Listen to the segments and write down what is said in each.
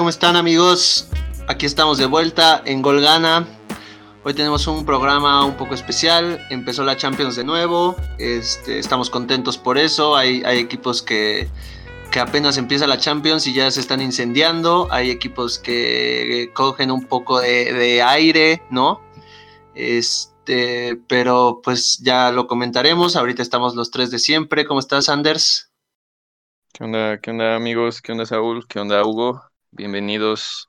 ¿Cómo están amigos? Aquí estamos de vuelta en Golgana. Hoy tenemos un programa un poco especial. Empezó la Champions de nuevo. Este, estamos contentos por eso. Hay, equipos que, que apenas empieza la Champions y ya se están incendiando. Hay equipos que cogen un poco de, de aire, ¿no? Este, pero pues ya lo comentaremos. Ahorita estamos los tres de siempre. ¿Cómo estás, Anders? ¿Qué onda, qué onda amigos? ¿Qué onda Saúl? ¿Qué onda Hugo? Bienvenidos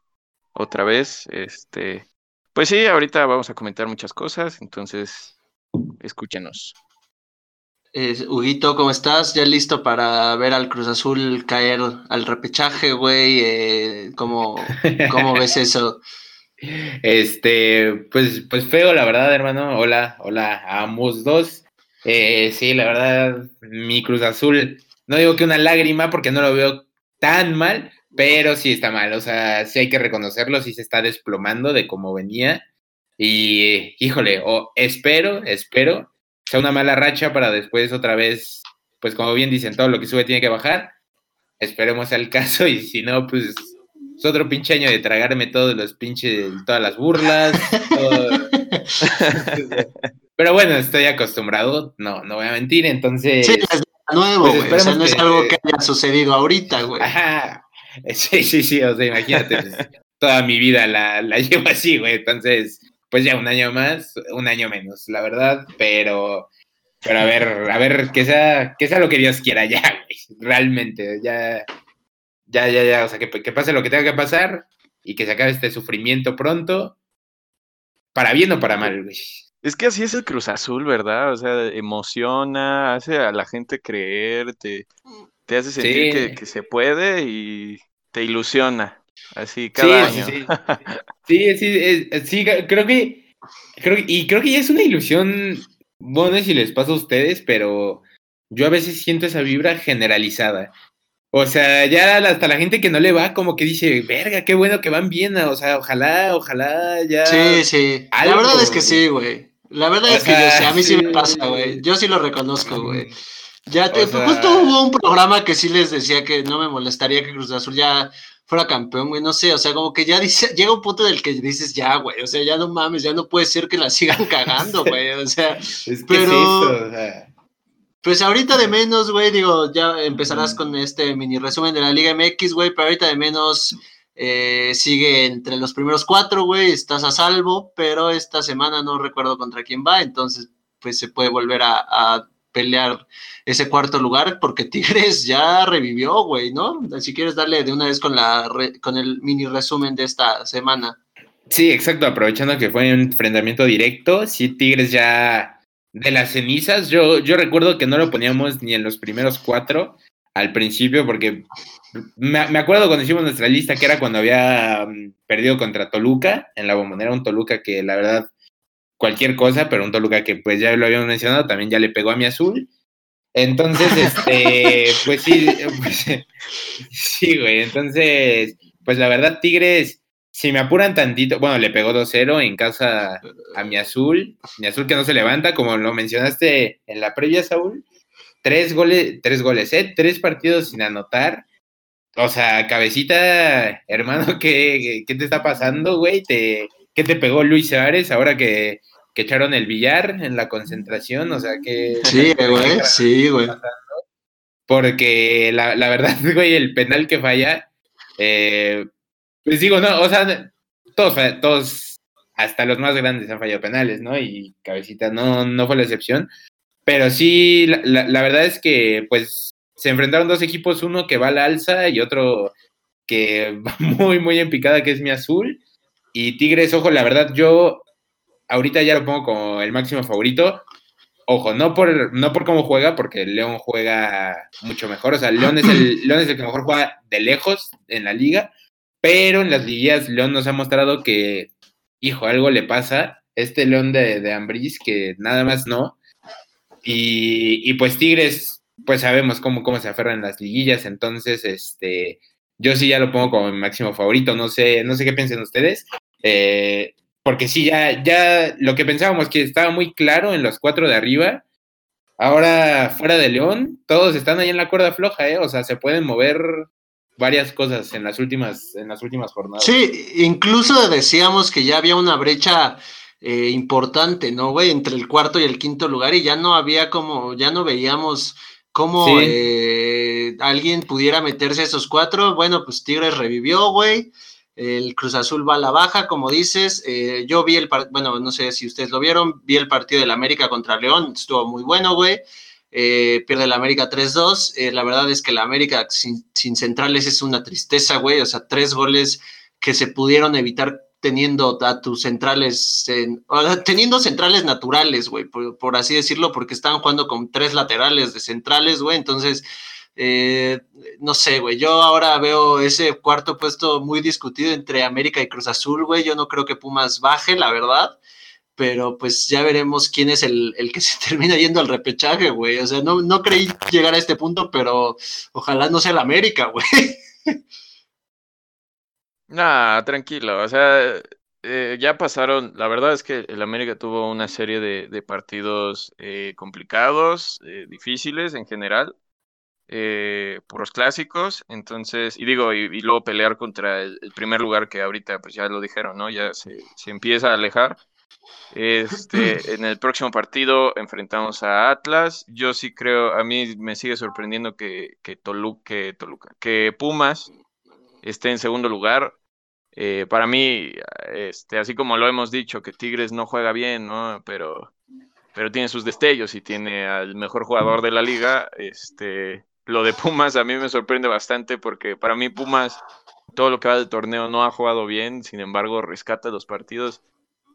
otra vez. Este, pues sí, ahorita vamos a comentar muchas cosas, entonces escúchenos. Eh, Huguito, ¿cómo estás? ¿Ya listo para ver al Cruz Azul caer al repechaje, güey? Eh, ¿cómo, ¿Cómo ves eso? Este, pues, pues feo, la verdad, hermano. Hola, hola a ambos dos. Eh, sí, la verdad, mi Cruz Azul, no digo que una lágrima porque no lo veo tan mal, pero sí está mal. O sea, sí hay que reconocerlo, sí se está desplomando de cómo venía. Y, híjole, o espero, espero, sea una mala racha para después otra vez, pues como bien dicen, todo lo que sube tiene que bajar. Esperemos al caso y si no, pues es otro pinche año de tragarme todos los pinches, todas las burlas. Pero bueno, estoy acostumbrado, no, no voy a mentir, entonces... Sí, es nuevo, pues o sea, no es algo que haya sucedido ahorita, güey. Ajá. Sí, sí, sí, o sea, imagínate, pues, toda mi vida la, la llevo así, güey. Entonces, pues ya un año más, un año menos, la verdad, pero... Pero a ver, a ver, que sea, que sea lo que Dios quiera ya, güey. Realmente, ya, ya, ya, ya, o sea, que, que, pase lo que tenga que pasar y que se acabe este sufrimiento pronto, para bien o para mal, güey. Es que así es el Cruz Azul, ¿verdad? O sea, emociona, hace a la gente creer, te, te hace sentir sí. que, que, se puede y te ilusiona, así cada sí, año. Sí, sí, sí, sí, sí, creo que, creo que, y creo que ya es una ilusión, bueno, no sé si les pasa a ustedes, pero yo a veces siento esa vibra generalizada. O sea, ya hasta la gente que no le va, como que dice, verga, qué bueno que van bien, o sea, ojalá, ojalá ya. Sí, sí. Algo, la verdad es que sí, güey. La verdad o es que yo, sí, a mí sí, sí me pasa, güey. Yo sí lo reconozco, güey. Ya te, sea... justo hubo un programa que sí les decía que no me molestaría que Cruz Azul ya fuera campeón, güey, no sé, o sea, como que ya dice, llega un punto del que dices, ya, güey, o sea, ya no mames, ya no puede ser que la sigan cagando, güey, o sea, es pero... O sea... Pues ahorita de menos, güey, digo, ya empezarás con este mini resumen de la Liga MX, güey, pero ahorita de menos eh, sigue entre los primeros cuatro, güey, estás a salvo, pero esta semana no recuerdo contra quién va, entonces pues se puede volver a, a pelear ese cuarto lugar porque Tigres ya revivió, güey, ¿no? Si quieres darle de una vez con, la re, con el mini resumen de esta semana. Sí, exacto, aprovechando que fue un enfrentamiento directo, sí, Tigres ya de las cenizas, yo, yo recuerdo que no lo poníamos ni en los primeros cuatro al principio, porque me, me acuerdo cuando hicimos nuestra lista que era cuando había um, perdido contra Toluca, en la bombonera, un Toluca que la verdad, cualquier cosa, pero un Toluca que pues ya lo habíamos mencionado, también ya le pegó a mi azul. Entonces, este, pues sí, pues, sí, güey, entonces, pues la verdad, Tigres si me apuran tantito, bueno, le pegó 2-0 en casa a mi azul, mi azul que no se levanta, como lo mencionaste en la previa, Saúl. Tres goles, tres goles, ¿eh? Tres partidos sin anotar. O sea, cabecita, hermano, ¿qué, qué te está pasando, güey? ¿Te, ¿Qué te pegó Luis Suárez ahora que, que echaron el billar en la concentración? O sea, que... Sí, güey, sí, güey. Porque la, la verdad, güey, el penal que falla... Eh, pues digo, no, o sea, todos, todos, hasta los más grandes han fallado penales, ¿no? Y Cabecita no, no fue la excepción. Pero sí, la, la, la, verdad es que, pues, se enfrentaron dos equipos, uno que va a la alza y otro que va muy, muy en picada, que es mi azul. Y Tigres, ojo, la verdad, yo ahorita ya lo pongo como el máximo favorito. Ojo, no por, no por cómo juega, porque León juega mucho mejor. O sea, León es, el, León es el que mejor juega de lejos en la liga pero en las liguillas León nos ha mostrado que, hijo, algo le pasa. Este León de, de que nada más no. Y, y, pues Tigres, pues sabemos cómo, cómo se aferran las liguillas. Entonces, este, yo sí ya lo pongo como mi máximo favorito. No sé, no sé qué piensen ustedes. Eh, porque sí, ya, ya lo que pensábamos que estaba muy claro en los cuatro de arriba. Ahora, fuera de León, todos están ahí en la cuerda floja, ¿eh? O sea, se pueden mover varias cosas en las últimas, en las últimas jornadas. Sí, incluso decíamos que ya había una brecha eh, importante, ¿no, güey? Entre el cuarto y el quinto lugar y ya no había como, ya no veíamos cómo eh, alguien pudiera meterse a esos cuatro. Bueno, pues Tigres revivió, güey. El Cruz Azul va a la baja, como dices. Eh, yo vi el partido, bueno, no sé si ustedes lo vieron, vi el partido del América contra León, estuvo muy bueno, güey. Eh, pierde el América 3-2. Eh, la verdad es que la América sin, centrales es una tristeza, güey. O sea, tres goles que se pudieron evitar teniendo a tus centrales, teniendo centrales naturales, güey, por, así decirlo, porque estaban jugando con tres laterales de centrales, güey. Entonces, eh, no sé, güey, yo ahora veo ese cuarto puesto muy discutido entre América y Cruz Azul, güey. Yo no creo que Pumas baje, la verdad pero pues ya veremos quién es el, que se termina yendo al repechaje, güey. O sea, no, no creí llegar a este punto, pero ojalá no sea el América, güey. Nah, tranquilo, o sea, eh, ya pasaron, la verdad es que el América tuvo una serie de, partidos eh, complicados, difíciles en general, por los clásicos, entonces, y digo, y, luego pelear contra el, primer lugar que ahorita, pues ya lo dijeron, ¿no? Ya se, se empieza a alejar. Este, en el próximo partido enfrentamos a Atlas. Yo sí creo, a mí me sigue sorprendiendo que, que, Toluca, que Pumas esté en segundo lugar. Eh, para mí, este, así como lo hemos dicho, que Tigres no juega bien, ¿no? Pero, pero tiene sus destellos y tiene al mejor jugador de la liga. Este, lo de Pumas a mí me sorprende bastante porque para mí Pumas todo lo que va del torneo no ha jugado bien, sin embargo rescata los partidos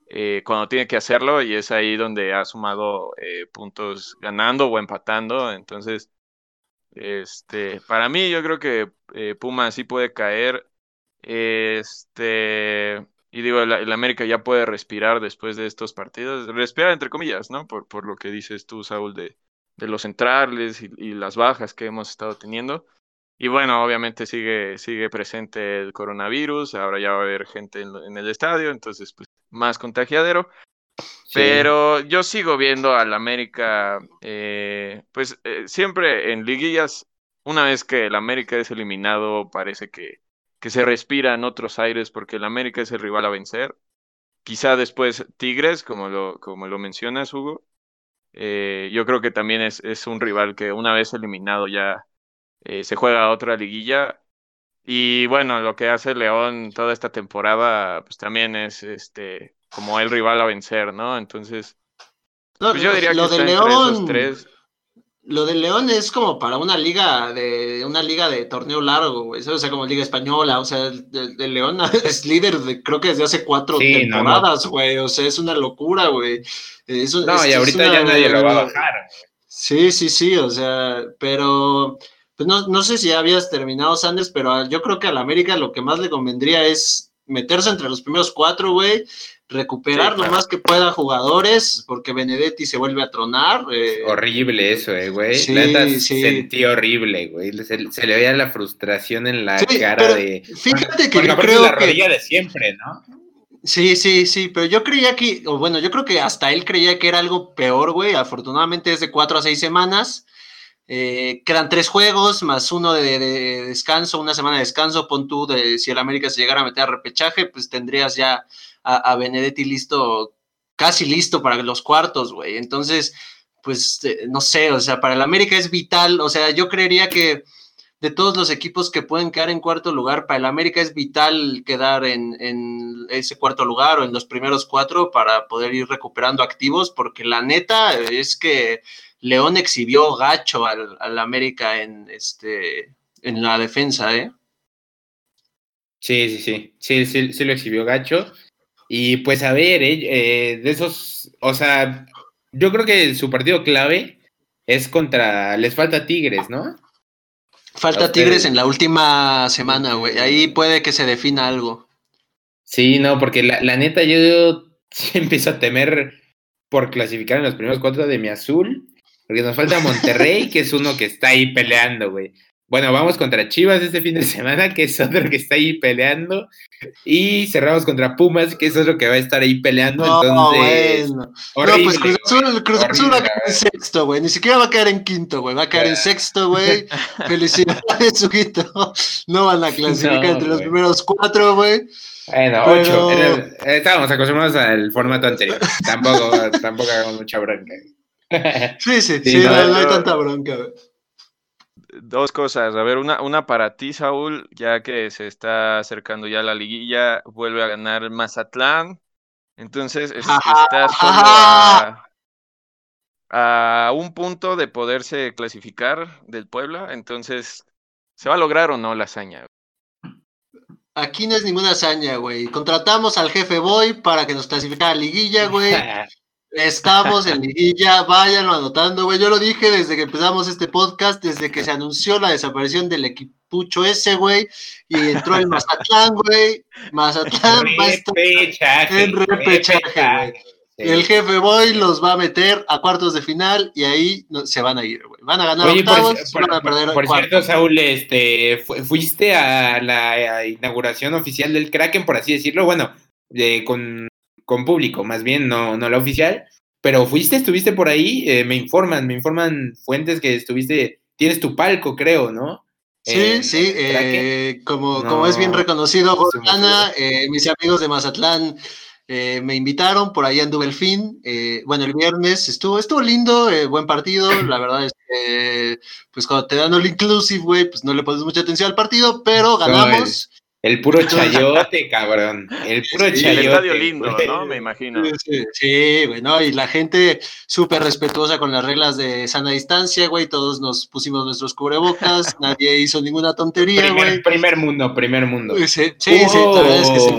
eh, cuando tiene que hacerlo y es ahí donde ha sumado eh, puntos ganando o empatando. Entonces, este, para mí yo creo que eh, Puma sí puede caer. Este, y digo, el, América ya puede respirar después de estos partidos. Respirar entre comillas, ¿no? Por, por lo que dices tú, Saúl, de, de los centrales y, y, las bajas que hemos estado teniendo. Y bueno, obviamente sigue, sigue presente el coronavirus, ahora ya va a haber gente en, el estadio, entonces pues más contagiadero. Pero yo sigo viendo al América, eh, pues eh, siempre en liguillas, una vez que el América es eliminado, parece que, que se respira en otros aires porque el América es el rival a vencer. Quizá después Tigres, como lo, como lo mencionas, Hugo. Eh, yo creo que también es, es un rival que una vez eliminado ya eh, se juega otra liguilla. Y bueno, lo que hace León toda esta temporada, pues también es este como el rival a vencer, ¿no? Entonces, pues yo diría lo que de León, tres. Lo de León es como para una liga de una liga de torneo largo, güey. O sea, como liga española. O sea, el, León es líder de, creo que desde hace cuatro temporadas, güey. O sea, es una locura, güey. no, y ahorita ya nadie lo va a bajar. Sí, sí, sí. O sea, pero pues no, no sé si habías terminado, Sanders, pero yo creo que a la América lo que más le convendría es meterse entre los primeros cuatro, güey, recuperar lo más que pueda jugadores, porque Benedetti se vuelve a tronar. Eh. Horrible eso, eh, güey. Sí, Sentí horrible, güey. Se, le veía la frustración en la cara de. Fíjate que yo creo la rodilla de siempre, ¿no? Sí, sí, sí, pero yo creía que, o bueno, yo creo que hasta él creía que era algo peor, güey. Afortunadamente es de cuatro a seis semanas. Eh, quedan tres juegos, más uno de, descanso, una semana de descanso. Pon tú, de, si el América se llegara a meter a repechaje, pues tendrías ya a, Benedetti listo, casi listo para los cuartos, güey. Entonces, pues eh, no sé, o sea, para el América es vital. O sea, yo creería que de todos los equipos que pueden quedar en cuarto lugar, para el América es vital quedar en, en ese cuarto lugar o en los primeros cuatro para poder ir recuperando activos, porque la neta es que León exhibió gacho al, América en, este, en la defensa, ¿eh? Sí, sí, sí, sí, sí, sí lo exhibió gacho. Y pues a ver, eh, eh, de esos, o sea, yo creo que su partido clave es contra, les falta Tigres, ¿no? Falta Tigres en la última semana, güey. Ahí puede que se defina algo. Sí, no, porque la, la neta yo empiezo a temer por clasificar en los primeros cuatro de mi azul porque nos falta Monterrey, que es uno que está ahí peleando, güey. bueno, vamos contra Chivas este fin de semana, que es otro que está ahí peleando. Y cerramos contra Pumas, que es otro que va a estar ahí peleando. entonces, bueno. no, pues Cruz Azul, Cruz Azul va a caer en sexto, güey. Ni siquiera va a caer en quinto, güey. Va a caer en sexto, güey. Felicidades, Sujito. No van a clasificar entre los primeros cuatro, güey. Bueno, ocho. estábamos acostumbrados al formato anterior. tampoco, tampoco hagamos mucha bronca. sí, sí, sí, no, no, hay tanta bronca, güey dos cosas. A ver, una, una para ti, Saúl, ya que se está acercando ya la liguilla, vuelve a ganar Mazatlán. Entonces, está solo a, un punto de poderse clasificar del Puebla. Entonces, ¿se va a lograr o no la hazaña? Aquí no es ninguna hazaña, güey. Contratamos al jefe Boy para que nos clasificara a liguilla, güey. Estamos en liguilla, váyanlo anotando, güey. Yo lo dije desde que empezamos este podcast, desde que se anunció la desaparición del equipucho ese, güey, y entró el Mazatlán, güey. Mazatlán va a estar en repechaje, güey. El jefe Boy los va a meter a cuartos de final y ahí se van a ir, güey. Van a ganar octavos, por, van a perder Por cierto, Saúl, este, fuiste a la inauguración oficial del Kraken, por así decirlo, bueno, con con público, más bien, no, no la oficial. Pero fuiste, estuviste por ahí, eh, me informan, me informan fuentes que estuviste, tienes tu palco, creo, ¿no? Sí, sí, eh, como, como es bien reconocido, eh, mis amigos de Mazatlán me invitaron, por ahí anduve el fin, bueno, el viernes estuvo, estuvo lindo, buen partido, la verdad es que, pues cuando te dan el inclusive, güey, pues no le pones mucha atención al partido, pero ganamos. El puro chayote, cabrón. El puro chayote. El estadio lindo, ¿no? Me imagino. Sí, güey, ¿no? Y la gente súper respetuosa con las reglas de sana distancia, güey. Todos nos pusimos nuestros cubrebocas, nadie hizo ninguna tontería, güey. Primer, mundo, primer mundo. Sí, sí, sí, la verdad es que sí.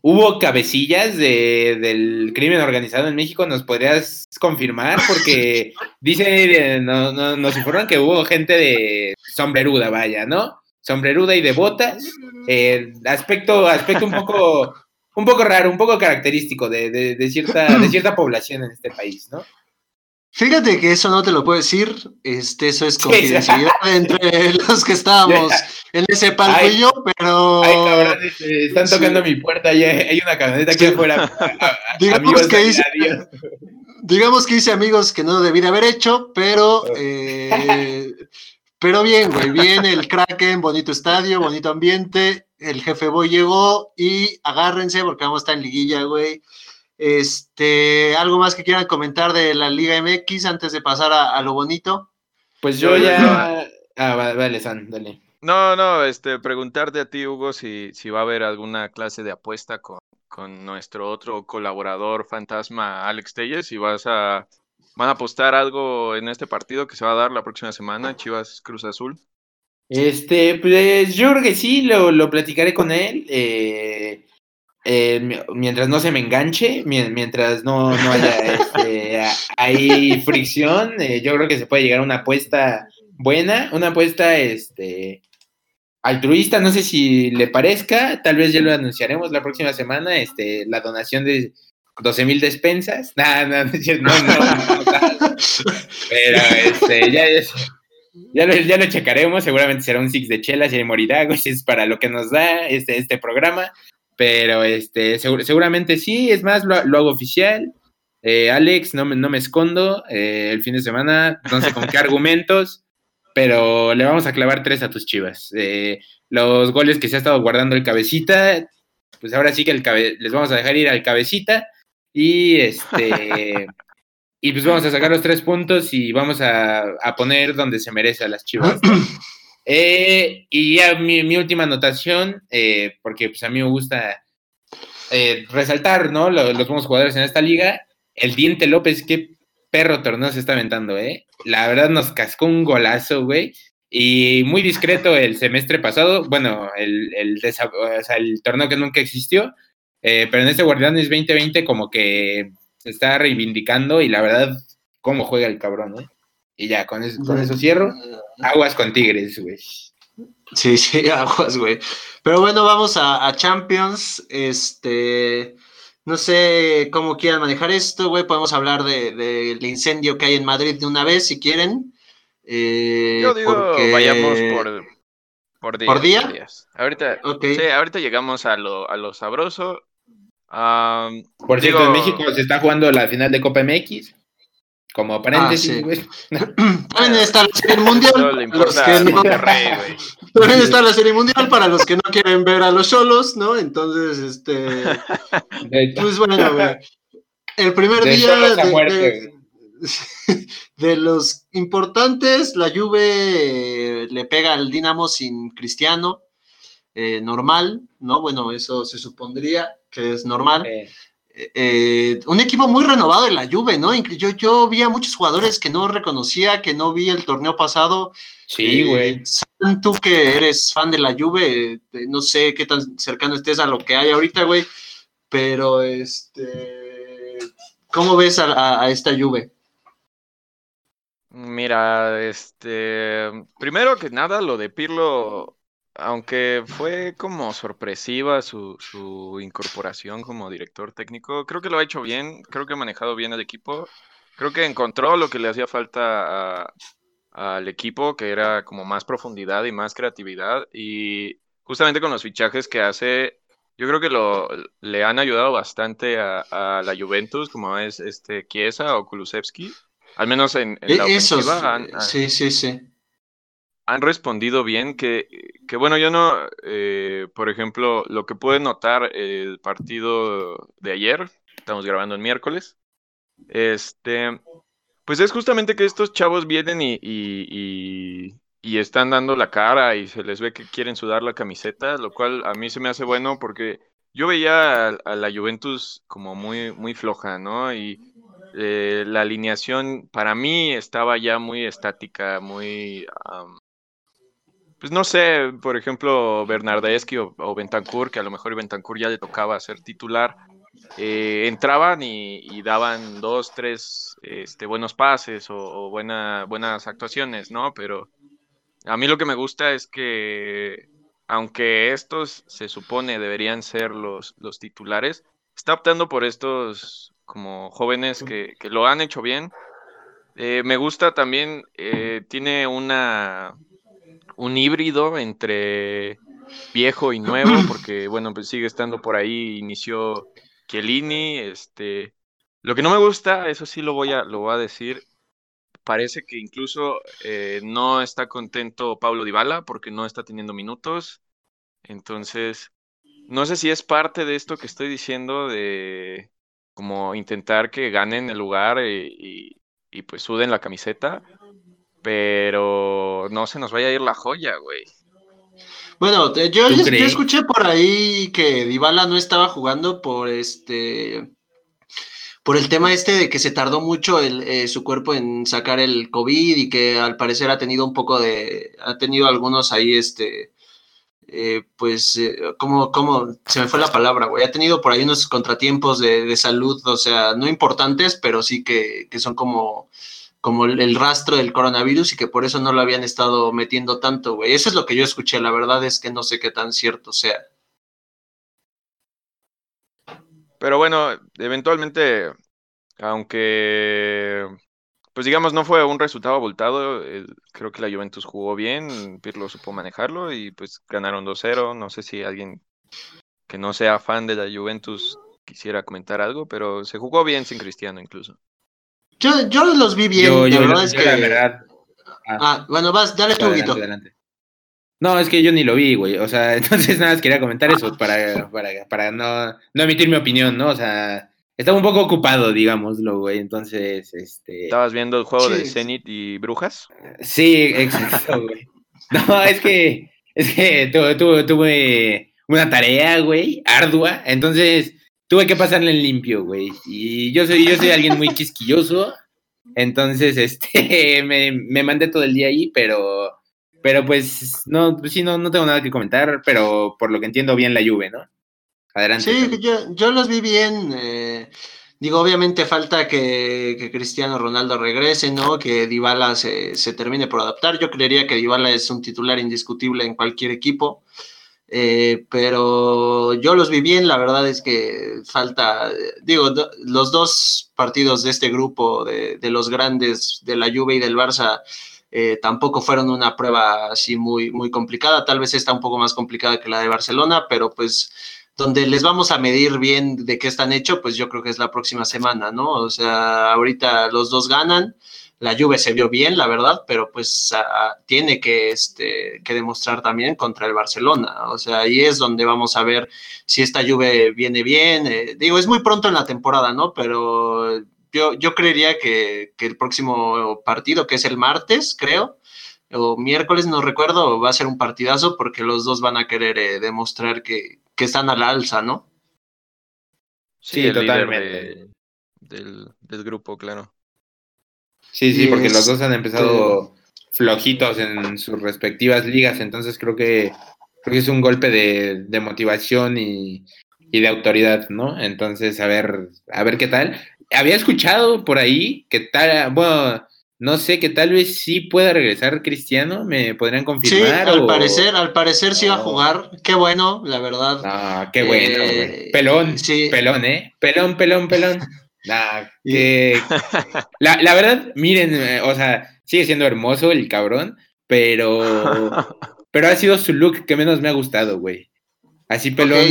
Hubo cabecillas de, del crimen organizado en México, ¿nos podrías confirmar? Porque dice, no, no, nos informan que hubo gente de sombreruda, vaya, ¿no? Sombreruda y de botas. Eh, aspecto, aspecto un poco, un poco raro, un poco característico de, de, cierta, de cierta población en este país, ¿no? Fíjate que eso no te lo puedo decir, este, eso es confidencialidad entre los que estábamos en ese palco y yo, pero... Ay, cabrón, este, están tocando mi puerta y hay una camioneta aquí afuera. digamos, que hice, digamos que hice amigos que no debí haber hecho, pero eh, pero bien, güey, bien el Kraken, bonito estadio, bonito ambiente. El jefe Boy llegó y agárrense porque vamos a estar en liguilla, güey. Este, ¿algo más que quieran comentar de la Liga MX antes de pasar a, lo bonito? Pues yo ya. Ah, vale, San, dale. No, no, este, preguntarte a ti, Hugo, si, si va a haber alguna clase de apuesta con, con nuestro otro colaborador fantasma, Alex Telles, si vas a ¿Van a apostar algo en este partido que se va a dar la próxima semana, Chivas Cruz Azul? Este, pues yo creo que sí, lo, lo platicaré con él. Eh, eh, mientras no se me enganche, mientras no, no haya este, hay fricción, eh, yo creo que se puede llegar a una apuesta buena, una apuesta este, altruista, no sé si le parezca, tal vez ya lo anunciaremos la próxima semana, este, la donación de 12 mil despensas. no, no, no, Pero este, ya, ya, lo, ya lo checaremos. Seguramente será un six de chelas y de morirá, es para lo que nos da este, este programa. Pero este, seguramente sí, es más, lo, hago oficial. Eh, Alex, no me, no me escondo. Eh, el fin de semana, no sé con qué argumentos, pero le vamos a clavar tres a tus chivas. Eh, los goles que se ha estado guardando el cabecita, pues ahora sí que el les vamos a dejar ir al cabecita y este. y pues vamos a sacar los tres puntos y vamos a, poner donde se merece a las chivas. Eh, y ya mi, última anotación, eh, porque pues a mí me gusta eh, resaltar, ¿no? Los, los buenos jugadores en esta liga. El Diente López, qué perro torneo se está aventando, ¿eh? La verdad nos cascó un golazo, güey. Y muy discreto el semestre pasado, bueno, el, el, el torneo que nunca existió, eh, pero en este Guardianes 2020 como que se está reivindicando y la verdad, cómo juega el cabrón, ¿eh? Y ya, con eso, con eso cierro. Aguas con Tigres, güey. Sí, sí, aguas, güey. Pero bueno, vamos a, Champions. Este, no sé cómo quieran manejar esto, güey. Podemos hablar del de, incendio que hay en Madrid de una vez, si quieren. Eh, Yo digo, porque- vayamos por, por, días, ¿Por día? días. Ahorita, sí, ahorita llegamos a lo, a lo sabroso. Por cierto, en México se está jugando la final de Copa MX. Como paréntesis, Ah, sí. güey. También está la serie mundial. Le para los que no- Monterrey, güey. también está la serie mundial para los que no quieren ver a los solos, ¿no? Entonces, este, pues bueno, güey. El primer De día solos a de, muerte, de- de los importantes, la Juve eh, le pega al Dinamo sin Cristiano, eh, normal, ¿no? Bueno, eso se supondría que es normal. eh, eh, un equipo muy renovado de la Juve, ¿no? Yo, yo vi a muchos jugadores que no reconocía, que no vi el torneo pasado. sí, güey. Tú que eres fan de la Juve, no sé qué tan cercano estés a lo que hay ahorita, güey, pero este, ¿cómo ves a, a- a esta Juve? Mira, este, primero que nada, lo de Pirlo, aunque fue como sorpresiva su, su incorporación como director técnico, creo que lo ha hecho bien, creo que ha manejado bien el equipo, creo que encontró lo que le hacía falta a- al equipo, que era como más profundidad y más creatividad, y justamente con los fichajes que hace, yo creo que lo, le han ayudado bastante a, a la Juventus, como es este Chiesa o Kulusevski. Al menos en, en la Eh, Esos, han- sí, sí, sí. han respondido bien. Que, que bueno, yo no, eh, por ejemplo, lo que pude notar el partido de ayer, estamos grabando el miércoles, este, pues es justamente que estos chavos vienen y, y, y- y están dando la cara y se les ve que quieren sudar la camiseta, lo cual a mí se me hace bueno porque yo veía a, a la Juventus como muy, muy floja, ¿no? Y eh, la alineación para mí estaba ya muy estática, muy... pues no sé, por ejemplo, Bernardeschi o, o que a lo mejor Bentancur ya le tocaba ser titular, eh, entraban y, daban dos, tres este, buenos pases o, o buena- buenas actuaciones, ¿no? Pero a mí lo que me gusta es que, aunque estos se supone deberían ser los, los titulares, está optando por estos como jóvenes que, que lo han hecho bien. Eh, me gusta también, eh, tiene una un híbrido entre viejo y nuevo, porque bueno, pues sigue estando por ahí, inició Chiellini, este, lo que no me gusta, eso sí lo voy a, lo voy a decir, parece que incluso eh, no está contento Pablo Dybala porque no está teniendo minutos, entonces no sé si es parte de esto que estoy diciendo de como intentar que ganen el lugar y, y- y, pues suden la camiseta, pero no se nos vaya a ir la joya, güey. Bueno, te- yo, ¿Tú yo escuché por ahí que Dybala no estaba jugando por este por el tema este de que se tardó mucho el, eh, su cuerpo en sacar el COVID y que al parecer ha tenido un poco de ha tenido algunos ahí este eh, pues eh, como como se me fue la palabra, güey, ha tenido por ahí unos contratiempos de, de salud, o sea, no importantes, pero sí que, que son como como el, el rastro del coronavirus y que por eso no lo habían estado metiendo tanto, güey. Eso es lo que yo escuché, la verdad es que no sé qué tan cierto sea. Pero bueno, eventualmente, aunque, pues digamos, no fue un resultado abultado, el- creo que la Juventus jugó bien, Pirlo supo manejarlo y pues ganaron 2-0. No sé si alguien que no sea fan de la Juventus quisiera comentar algo, pero se jugó bien sin Cristiano incluso. Yo, yo los vi bien, yo, la yo- verdad yo es que... la verdad. ah, Ah, bueno, vas, dale tu adelante. No, es que yo ni lo vi, güey. O sea, entonces nada más quería comentar eso para, para, para no, no emitir mi opinión, ¿no? O sea, estaba un poco ocupado, digámoslo, güey. Entonces, este. ¿Estabas viendo el juego de Sí. Zenit y Brujas? Sí, exacto, güey. No, es que, es que tu- tu- tuve una tarea, güey, ardua, entonces tuve que pasarla en limpio, güey. Y yo soy, yo soy alguien muy quisquilloso, entonces, este, me, me mandé todo el día ahí, pero, pero pues, no, pues sí, no, no tengo nada que comentar, pero por lo que entiendo bien la lluvia, ¿no? Adelante. Sí, yo, yo los vi bien. eh, digo, obviamente falta que, que Cristiano Ronaldo regrese, ¿no? Que Dybala se, se termine por adaptar. Yo creería que Dybala es un titular indiscutible en cualquier equipo. eh, pero yo los vi bien, la verdad es que falta, digo, do- los dos partidos de este grupo de, de los grandes, de la Juve y del Barça, eh, tampoco fueron una prueba así muy, muy complicada, tal vez está un poco más complicada que la de Barcelona, pero pues donde les vamos a medir bien de qué están hechos, pues yo creo que es la próxima semana, ¿no? O sea, ahorita los dos ganan, la Juve se vio bien, la verdad, pero pues tiene que, este, que demostrar también contra el Barcelona. O sea, ahí es donde vamos a ver si esta Juve viene bien. Eh, digo, es muy pronto en la temporada, ¿no? Pero yo, yo creería que, que, el próximo partido, que es el martes, creo, o miércoles, no recuerdo, va a ser un partidazo porque los dos van a querer eh, demostrar que, que, están a la alza, ¿no? Sí, totalmente. del, del grupo, claro. Sí, sí, porque los dos han empezado flojitos en sus respectivas ligas, entonces creo que, creo que es un golpe de, de motivación y, y, de autoridad, ¿no? Entonces, a ver, a ver qué tal. Había escuchado por ahí que tal, bueno, no sé, que tal vez sí pueda regresar Cristiano, ¿me podrían confirmar? Sí, al parecer, al parecer sí va a jugar, qué bueno, la verdad. Ah, qué bueno, eh, pelón, sí. pelón, ¿eh? Pelón, pelón, pelón. que... la, la, verdad, miren, eh, o sea, sigue siendo hermoso el cabrón, pero, pero ha sido su look que menos me ha gustado, güey. Así pelón,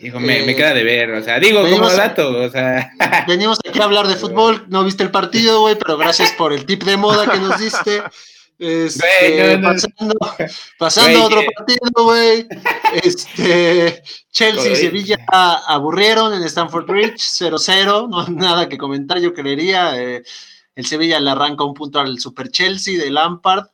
me, me, eh, queda de ver, o sea, digo como dato, o sea. Venimos aquí a hablar de fútbol, no viste el partido, güey, pero gracias por el tip de moda que nos diste. Este, pasando, pasando a otro partido, güey. Este, Chelsea y Sevilla aburrieron en Stamford Bridge, 0-0, no nada que comentar, yo creería. Eh, el Sevilla le arranca un punto al Super Chelsea de Lampard.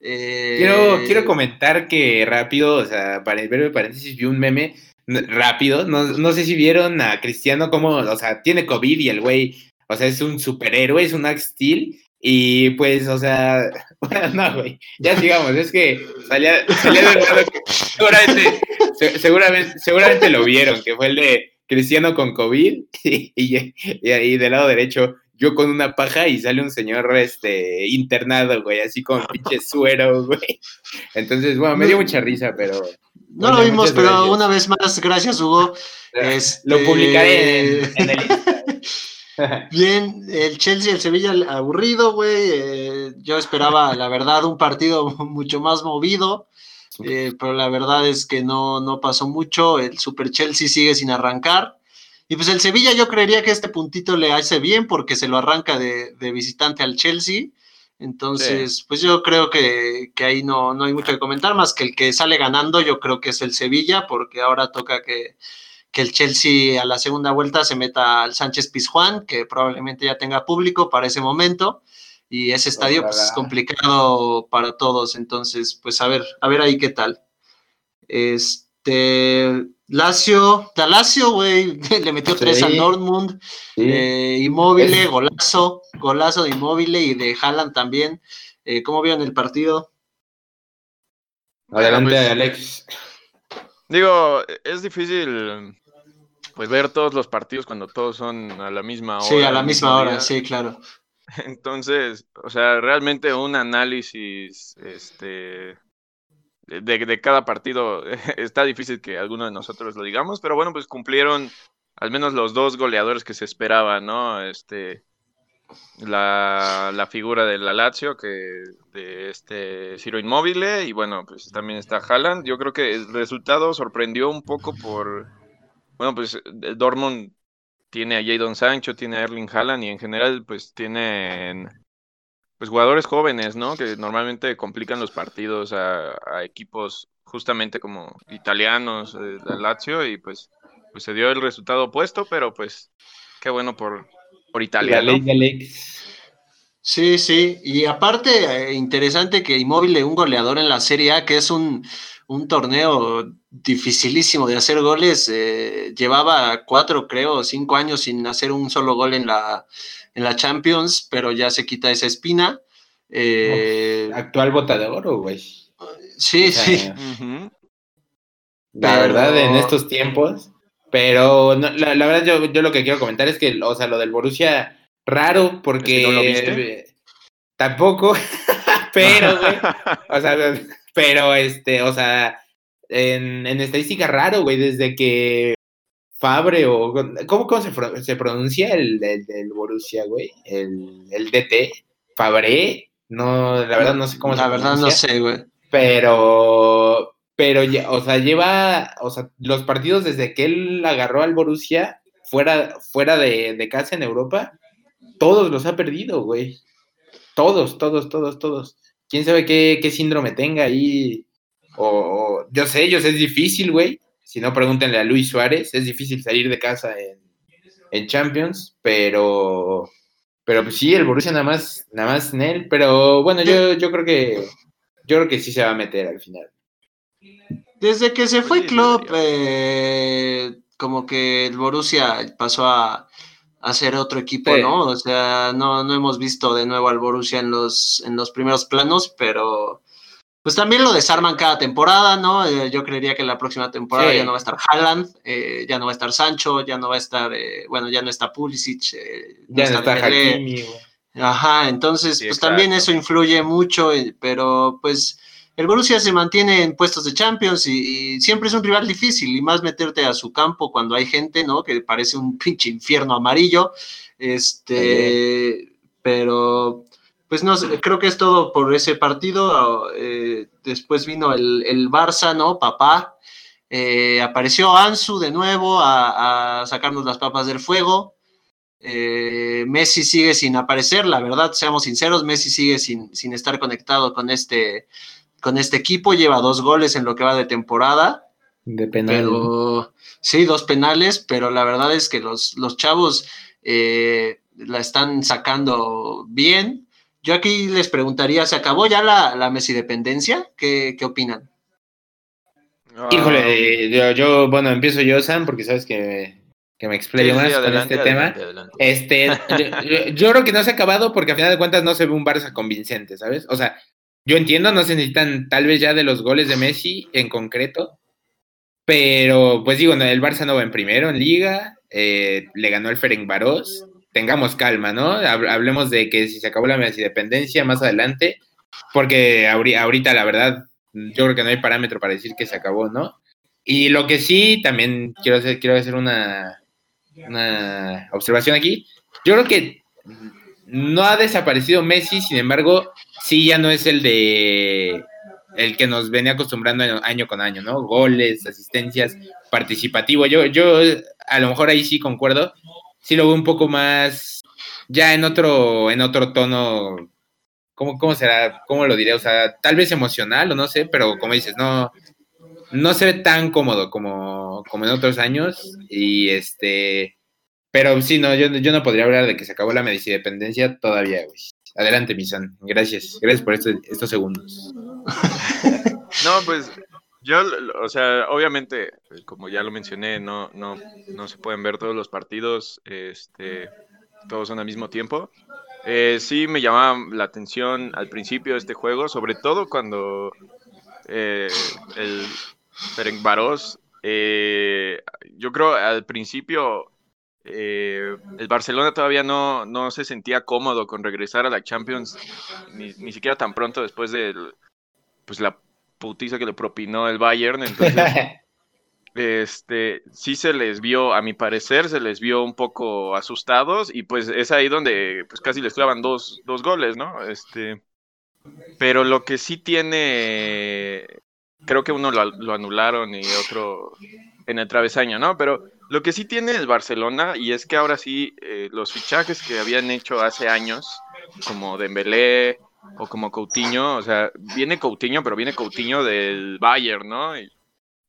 Eh, quiero, quiero comentar que rápido, o sea, para breve paréntesis, vi un meme rápido. No, no sé si vieron a Cristiano como, o sea, tiene COVID y el güey, o sea, es un superhéroe, es un Axe Steel y pues, o sea, bueno, no, güey, ya sigamos, es que salía, salía de seguramente, seguramente, seguramente lo vieron, que fue el de Cristiano con COVID y, y, y, ahí del lado derecho yo con una paja y sale un señor este internado, güey, así con pinche suero, güey. Entonces, bueno, me dio mucha risa, pero... No lo vimos, pero una vez más, gracias, Hugo. Este... Lo publicaré en, en el Bien, el Chelsea, el Sevilla aburrido, güey. Eh, yo esperaba, la verdad, un partido mucho más movido, eh, pero la verdad es que no, no pasó mucho. El Super Chelsea sigue sin arrancar. Y pues el Sevilla yo creería que este puntito le hace bien porque se lo arranca de, visitante al Chelsea. Entonces, pues yo creo que, que ahí no, no hay mucho que comentar, más que el que sale ganando, yo creo que es el Sevilla, porque ahora toca que que el Chelsea a la segunda vuelta se meta al Sánchez Pizjuán, que probablemente ya tenga público para ese momento. Y ese estadio pues, es complicado para todos. Entonces, pues a ver, a ver ahí qué tal. Este. Lazio, da Lazio, güey, le metió tres al Dortmund. Eh, golazo, golazo de Inmóvil y de Haaland también. Eh, ¿Cómo vieron el partido? Adelante, pues, Alex. Digo, es difícil pues ver todos los partidos cuando todos son a la misma hora. Sí, a la misma hora, sí, claro. Entonces, o sea, realmente un análisis este, de, de, cada partido está difícil que alguno de nosotros lo digamos, pero bueno, pues cumplieron al menos los dos goleadores que se esperaban, ¿no? Este, la, la figura de la Lazio, que de este Ciro Inmóvil, y bueno, pues también está Haaland. Yo creo que el resultado sorprendió un poco por, bueno, pues Dortmund tiene a Jadon Sancho, tiene a Erling Haaland y en general pues tienen pues jugadores jóvenes, ¿no? Que normalmente complican los partidos a, a equipos justamente como italianos, eh, la Lazio y pues, pues se dio el resultado opuesto, pero pues qué bueno por, por Italia. Sí, sí, y aparte, eh, interesante que Inmóvil, un goleador en la Serie A, que es un, un torneo dificilísimo de hacer goles, eh, llevaba cuatro, creo, cinco años sin hacer un solo gol en la, en la Champions, pero ya se quita esa espina. Eh, actual bota de oro, güey. Sí, sí. La verdad, en estos tiempos, pero la, verdad yo, yo, lo que quiero comentar es que, o sea, lo del Borussia, raro, porque tampoco, pero, güey, o sea, pero, este, o sea, en, en estadística raro, güey, desde que Fabre o, ¿cómo, cómo se, se, pronuncia el, del Borussia, güey? El, el DT, Fabre, No, la verdad no sé cómo La verdad no sé, güey. Pero, pero, ya, o sea, lleva, o sea, los partidos desde que él agarró al Borussia fuera, fuera de, de casa en Europa, todos los ha perdido, güey. Todos, todos, todos, todos. ¿Quién sabe qué, qué síndrome tenga ahí? O, yo sé, yo sé, es difícil, güey. Si no, pregúntenle a Luis Suárez. Es difícil salir de casa en, en Champions, pero pero pues sí, el Borussia nada más, nada más en él. Pero bueno, yo, yo creo que yo creo que sí se va a meter al final. Desde que se fue Klopp, eh, como que el Borussia pasó a, a ser otro equipo, ¿no? O sea, no, no hemos visto de nuevo al Borussia en los, en los primeros planos, pero pues también lo desarman cada temporada, ¿no? Eh, yo creería que la próxima temporada ya no va a estar Haaland, eh, ya no va a estar Sancho, ya no va a estar, eh, bueno, ya no está Pulisic, ya no está Hakimi. Ajá, entonces, pues también eso influye mucho, pero pues el Borussia se mantiene en puestos de Champions y, siempre es un rival difícil y más meterte a su campo cuando hay gente, ¿no? Que parece un pinche infierno amarillo, este, pero pues no creo que es todo por ese partido. Ah, eh, después vino el, el, Barça, ¿no? Papá. Eh, apareció Ansu de nuevo a, sacarnos las papas del fuego. Eh, Messi sigue sin aparecer, la verdad, seamos sinceros, Messi sigue sin, sin estar conectado con este, con este equipo. Lleva dos goles en lo que va de temporada. De penal. sí, dos penales, pero la verdad es que los, los chavos la están sacando bien. Yo aquí les preguntaría, ¿se acabó ya la, la Messi dependencia? ¿Qué, qué opinan? Ah, Híjole, yo, bueno, empiezo yo, Sam, porque sabes que, que me explayo más con este tema. Este, yo, creo que no se ha acabado porque a final de cuentas no se ve un Barça convincente, ¿sabes? O sea, yo entiendo, no se necesitan tal vez ya de los goles de Messi en concreto, pero pues digo, el Barça no va en primero en liga, eh, le ganó el Ferencváros tengamos calma, ¿no? Hablemos de que si se acabó la dependencia más adelante, porque ahorita la verdad, yo creo que no hay parámetro para decir que se acabó, ¿no? Y lo que sí, también quiero hacer, quiero hacer una, una observación aquí. Yo creo que no ha desaparecido Messi, sin embargo, sí ya no es el de el que nos venía acostumbrando año, con año, ¿no? Goles, asistencias, participativo. Yo, yo a lo mejor ahí sí concuerdo sí lo veo un poco más, ya en otro, en otro tono, ¿cómo, cómo será? ¿Cómo lo diré? O sea, tal vez emocional o no sé, pero como dices, no, no se ve tan cómodo como, como en otros años y este... Pero sí, no, yo, yo no podría hablar de que se acabó la dependencia todavía, güey. Adelante, Misan. Gracias. Gracias por estos segundos. no, pues yo, o sea, obviamente, pues, como ya lo mencioné, no, no, no se pueden ver todos los partidos, este, todos son al mismo tiempo. Eh, sí me llamaba la atención al principio de este juego, sobre todo cuando eh, el Ferenc eh, yo creo al principio el Barcelona todavía no, no se sentía cómodo con regresar a la Champions, ni, ni siquiera tan pronto después de pues la putiza que le propinó el Bayern, entonces este sí se les vio, a mi parecer, se les vio un poco asustados y pues es ahí donde pues casi les clavan dos, dos goles, ¿no? Este, pero lo que sí tiene, creo que uno lo, anularon y otro en el travesaño, ¿no? Pero lo que sí tiene el Barcelona y es que ahora sí eh, los fichajes que habían hecho hace años, como Dembélé, o como Coutinho, o sea, viene Coutinho, pero viene Coutinho del Bayern, ¿no? Y,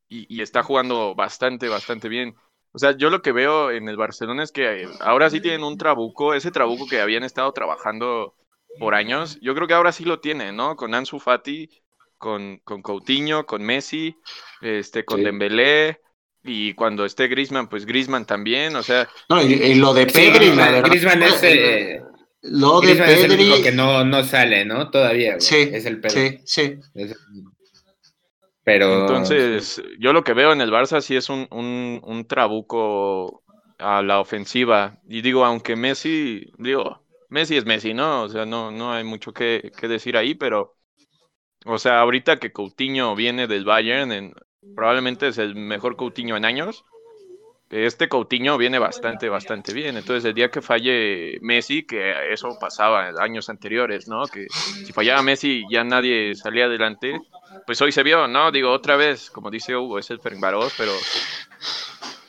y, está jugando bastante, bastante bien. O sea, yo lo que veo en el Barcelona es que ahora sí tienen un trabuco, ese trabuco que habían estado trabajando por años, yo creo que ahora sí lo tienen, ¿no? Con Ansu Fati, con, con Coutinho, con Messi, este, con Dembélé, y cuando esté Griezmann, pues Griezmann también, o sea... No, y, lo de Pedri, Griezmann es... Eh, lo de Pedri. Es que no, no sale, ¿no? Todavía. Sí. Es el Pedro. Sí, sí. Pero. Entonces, yo lo que veo en el Barça sí es un, un, un trabuco a la ofensiva. Y digo, aunque Messi, digo, Messi es Messi, ¿no? O sea, no, no hay mucho que, que decir ahí, pero. O sea, ahorita que Coutinho viene del Bayern, en, probablemente es el mejor Coutinho en años. Este Coutinho viene bastante, bastante bien. Entonces, el día que falle Messi, que eso pasaba en años anteriores, ¿no? Que si fallaba Messi ya nadie salía adelante, pues hoy se vio, ¿no? Digo, otra vez, como dice Hugo, es el Ferencváros, pero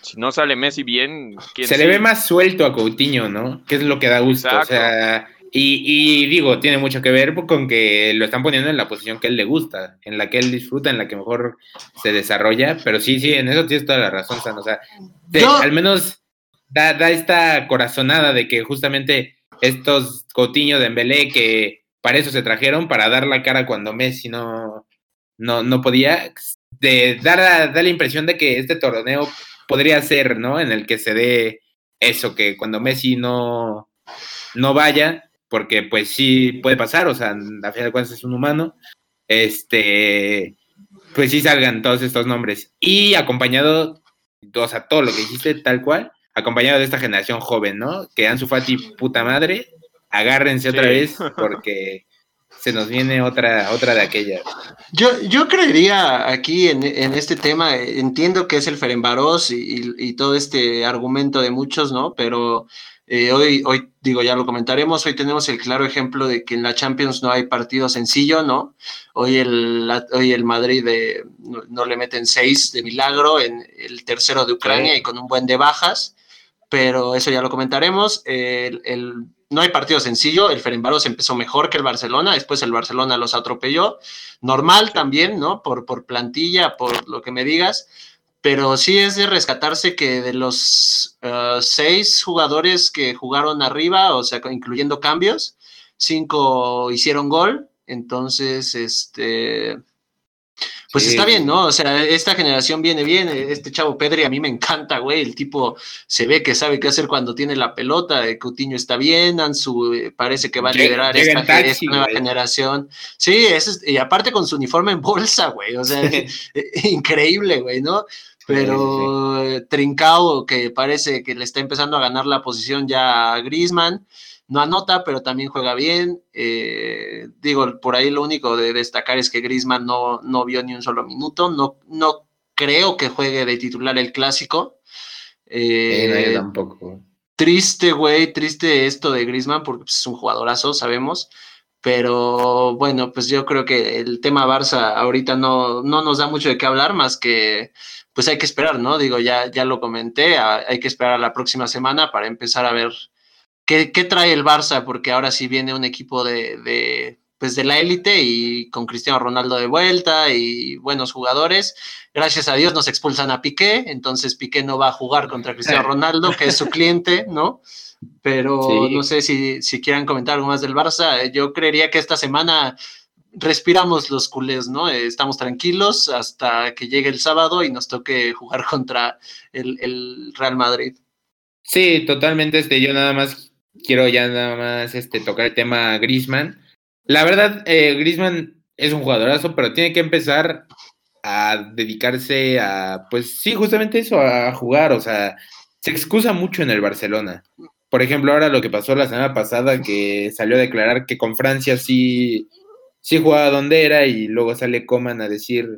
si no sale Messi bien, ¿quién Se le ve más suelto a Coutinho, ¿no? Que es lo que da gusto. O sea, y, digo, tiene mucho que ver con que lo están poniendo en la posición que él le gusta, en la que él disfruta, en la que mejor se desarrolla. Pero sí, sí, en eso tienes toda la razón, San. O sea, al menos da, esta corazonada de que justamente estos Coutinho de Embelé que para eso se trajeron, para dar la cara cuando Messi no, no, no podía, de dar, dar la impresión de que este torneo podría ser, ¿no? En el que se dé eso, que cuando Messi no, no vaya, porque pues sí puede pasar, o sea, a final de cuentas es un humano, este, pues sí salgan todos estos nombres. Y acompañado, o sea, todo lo que dijiste tal cual, acompañado de esta generación joven, ¿no? Que Ansu Fati, puta madre, agárrense otra vez porque se nos viene otra, otra de aquellas. Yo, yo creería aquí en, este tema, entiendo que es el Ferenbaros y, y, todo este argumento de muchos, ¿no? Pero eh, hoy, hoy, digo, ya lo comentaremos, hoy tenemos el claro ejemplo de que en la Champions no hay partido sencillo, ¿no? Hoy el, hoy el Madrid de, no, le meten seis de milagro en el tercero de Ucrania y con un buen de bajas, pero eso ya lo comentaremos. El, el, no hay partido sencillo, el Ferenbaros empezó mejor que el Barcelona, después el Barcelona los atropelló, normal también, ¿no? Por, por plantilla, por lo que me digas pero sí es de rescatarse que de los uh, seis jugadores que jugaron arriba, o sea, incluyendo cambios, cinco hicieron gol, entonces, este, pues está bien, ¿no? O sea, esta generación viene bien. Este chavo Pedri a mí me encanta, güey. El tipo se ve que sabe qué hacer cuando tiene la pelota. Coutinho está bien, Ansu eh, parece que va a liderar esta, nueva generación. Sí, es, y aparte con su uniforme en bolsa, güey. O sea, increíble, güey, ¿no? Pero Trincao, que parece que le está empezando a ganar la posición ya a Grisman no anota, pero también juega bien. Eh, digo, por ahí lo único de destacar es que Grisman no, no vio ni un solo minuto. No, no creo que juegue de titular el clásico. Eh, tampoco. Triste, güey, triste esto de Grisman, porque pues, es un jugadorazo, sabemos. Pero bueno, pues yo creo que el tema Barça ahorita no, no nos da mucho de qué hablar, más que pues hay que esperar, ¿no? Digo, ya, ya lo comenté, hay que esperar a la próxima semana para empezar a ver ¿Qué, trae el Barça? Porque ahora sí viene un equipo de, pues de la élite y con Cristiano Ronaldo de vuelta y buenos jugadores. Gracias a Dios nos expulsan a Piqué, entonces Piqué no va a jugar contra Cristiano Ronaldo, que es su cliente, ¿no? Pero no sé si, si quieran comentar algo más del Barça. Yo creería que esta semana respiramos los culés, ¿no? Estamos tranquilos hasta que llegue el sábado y nos toque jugar contra el, el Real Madrid. Sí, totalmente. Este, yo nada más quiero ya nada más este, tocar el tema Grisman. La verdad, eh, Grisman es un jugadorazo, pero tiene que empezar a dedicarse a, pues sí, justamente eso, a jugar. O sea, se excusa mucho en el Barcelona. Por ejemplo, ahora lo que pasó la semana pasada, que salió a declarar que con Francia sí, sí jugaba donde era y luego sale Coman a decir,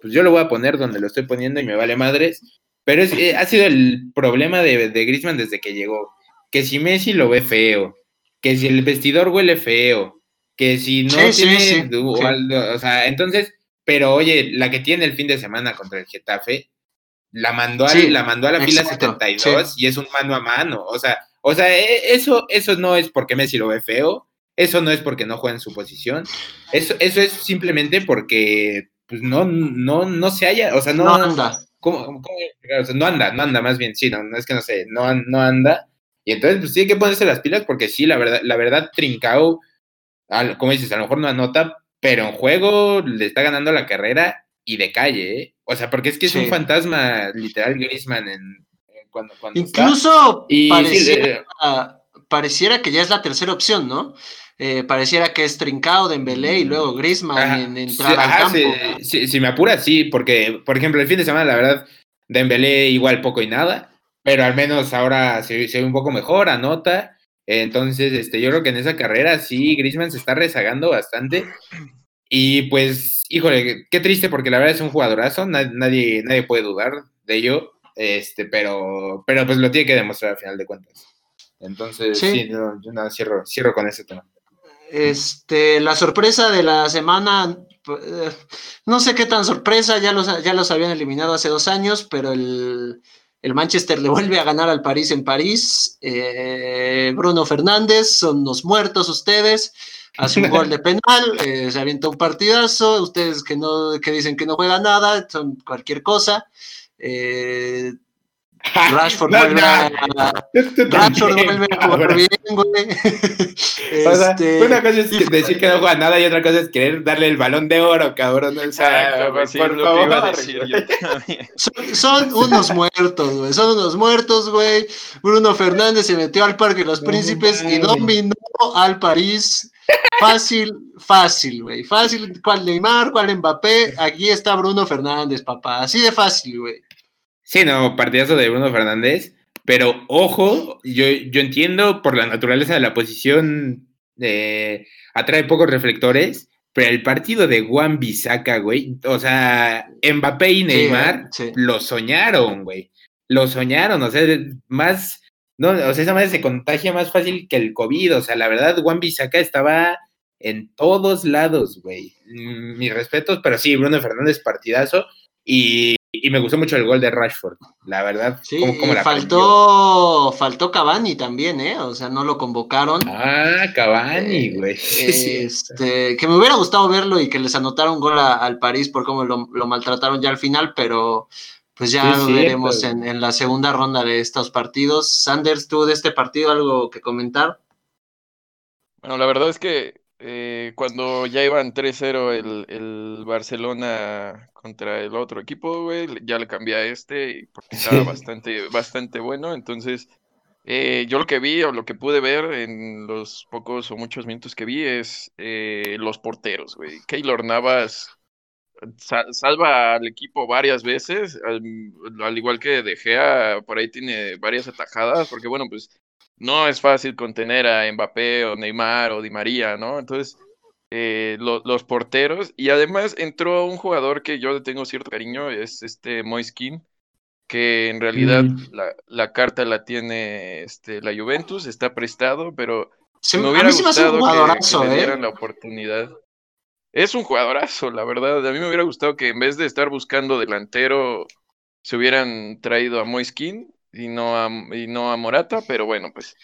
pues yo lo voy a poner donde lo estoy poniendo y me vale madres. Pero eh, ha sido el problema de, de desde que llegó que si Messi lo ve feo, que si el vestidor huele feo, que si no tiene, o sea, entonces, pero oye, la que tiene el fin de semana contra el Getafe, la mandó a, la mandó a la fila 72 y es un mano a mano, o sea, o sea, e, eso, eso no es porque Messi lo ve feo, eso no es porque no juega en su posición, eso, eso es simplemente porque pues no, no, no se haya, o sea, no, anda. no anda, no anda, más bien, sí, no, no es que no sé, no, no anda, y entonces, pues tiene que ponerse las pilas porque sí, la verdad, la verdad, Trincao, como dices, a lo mejor no anota, pero en juego le está ganando la carrera y de calle, ¿eh? O sea, porque es que es un fantasma literal Griezmann en, cuando, Incluso pareciera, que ya es la tercera opción, ¿no? Eh, pareciera que es Trincao, Dembélé y luego Griezmann en entrar al campo. Si, me apura, sí, porque, por ejemplo, el fin de semana, la verdad, Dembélé igual poco y nada pero al menos ahora se, ve un poco mejor, anota. Entonces, este, yo creo que en esa carrera sí, Grisman se está rezagando bastante. Y pues, híjole, qué triste porque la verdad es un jugadorazo, nadie, nadie puede dudar de ello. este, pero, pero pues lo tiene que demostrar al final de cuentas. Entonces, Sí. sí, no, yo nada, cierro, cierro con ese tema. Este, la sorpresa de la semana, eh, no sé qué tan sorpresa, ya los, ya los habían eliminado hace dos años, pero el, el Manchester le vuelve a ganar al París en París. Eh, Bruno Fernández, son unos muertos ustedes. Hace un gol de penal, eh, se avienta un partidazo. Ustedes que no, que dicen que no juega nada, son cualquier cosa. Eh, Rashford No, vuelve no. a, Tú Rashford también, vuelve a jugar bien, güey. O sea, Este, una cosa es decir que no juega nada y otra cosa es querer darle el balón de oro, cabrón. O sea, Exacto, güey, sí, por es lo que iba a decir yo también. Son, son unos muertos, güey. Son unos muertos, güey. Bruno Fernández se metió al Parque de los No Príncipes y dominó al París. Fácil, fácil, güey. Fácil. ¿Cuál Neymar? ¿Cuál Mbappé? Aquí está Bruno Fernández, papá. Así de fácil, güey. Sí, no, partidazo de Bruno Fernández, pero ojo, yo, yo entiendo por la naturaleza de la posición, eh, atrae pocos reflectores, pero el partido de Juan Bisaca, güey, o sea, Mbappé y Neymar Sí, sí. lo soñaron, güey, lo soñaron, o sea, más, no, o sea, esa madre se contagia más fácil que el COVID, o sea, la verdad, Juan Bisaca estaba en todos lados, güey, Mm, mis respetos, pero sí, Bruno Fernández partidazo, y, y me gustó mucho el gol de Rashford, la verdad. Sí, cómo- la faltó, faltó Cavani también, ¿eh? O sea, no lo convocaron. Ah, Cavani, Eh, güey. Sí, Este, que me hubiera gustado verlo y que les anotara un gol a- al París por cómo lo, lo maltrataron ya al final, pero pues ya Sí, lo cierto. veremos en, en la segunda ronda de estos partidos. Sanders, ¿tú de este partido algo que comentar? Bueno, la verdad es que eh, cuando ya iban 3-0 el, el Barcelona contra el otro equipo, güey, ya le cambié a este porque estaba Sí. bastante, bastante bueno. Entonces, eh, yo lo que vi o lo que pude ver en los pocos o muchos minutos que vi es eh, los porteros, güey. Keylor Navas sa- salva al equipo varias veces, al, al igual que De Gea, por ahí tiene varias atajadas, porque bueno, pues no es fácil contener a Mbappé o Neymar o Di María, ¿no? Entonces, eh, lo- los porteros, y además entró un jugador que yo le tengo cierto cariño, es este Moiskin, que en realidad Mm. la, la carta la tiene este, la Juventus, está prestado, pero Se- me a hubiera mí se me hace un gustado que- que, le ¿eh? dieran la oportunidad. Es un jugadorazo, la verdad. A mí me hubiera gustado que en vez de estar buscando delantero, se hubieran traído a Moiskin y no a, y no a Morata, pero bueno, pues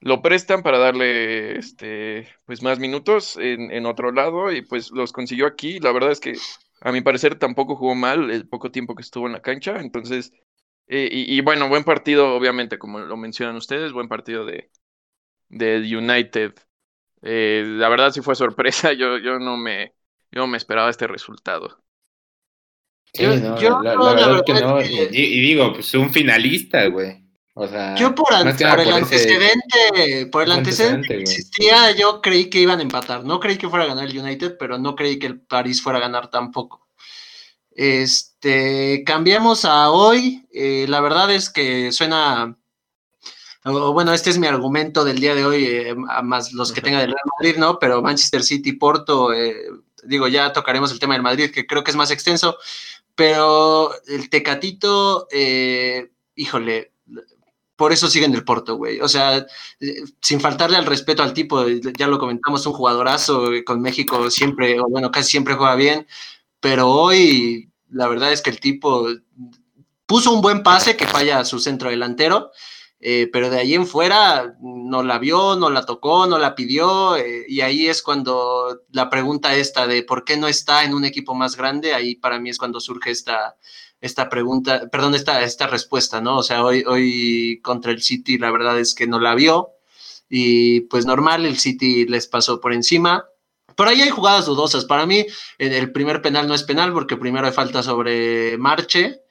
lo prestan para darle este pues más minutos en, en otro lado y pues los consiguió aquí. La verdad es que a mi parecer tampoco jugó mal el poco tiempo que estuvo en la cancha. Entonces, eh, y, y bueno, buen partido, obviamente, como lo mencionan ustedes, buen partido de, de United. Eh, la verdad sí fue sorpresa, yo, yo no me, yo no me esperaba este resultado. Sí, Yo- no, yo, la, la la verdad que verdad no. es que- Y, digo, pues un finalista, güey. O sea, Yo por, an- el antecedente, por el antecedente que güey. existía, yo creí que iban a empatar. No creí que fuera a ganar el United, pero no creí que el París fuera a ganar tampoco. Este, cambiamos a hoy. eh, la verdad es que suena. o bueno, este es mi argumento del día de hoy, eh, más los que tenga del Real Madrid, ¿no? Pero Manchester City, Porto, eh, digo, ya tocaremos el tema del Madrid, que creo que es más extenso, pero el Tecatito, eh, híjole, por eso siguen el Porto, güey. O sea, eh, sin faltarle al respeto al tipo, ya lo comentamos, un jugadorazo eh, con México siempre, o bueno, casi siempre juega bien, pero hoy la verdad es que el tipo puso un buen pase que falla a su centro delantero, eh, pero de ahí en fuera no la vio, no la tocó, no la pidió, eh, y ahí es cuando la pregunta esta de por qué no está en un equipo más grande, ahí para mí es cuando surge esta, esta pregunta, perdón, esta, esta respuesta, ¿no? O sea, hoy, hoy contra el City la verdad es que no la vio, y pues normal, el City les pasó por encima. Por ahí hay jugadas dudosas. Para mí, el el primer penal no es penal porque primero hay falta sobre Marche.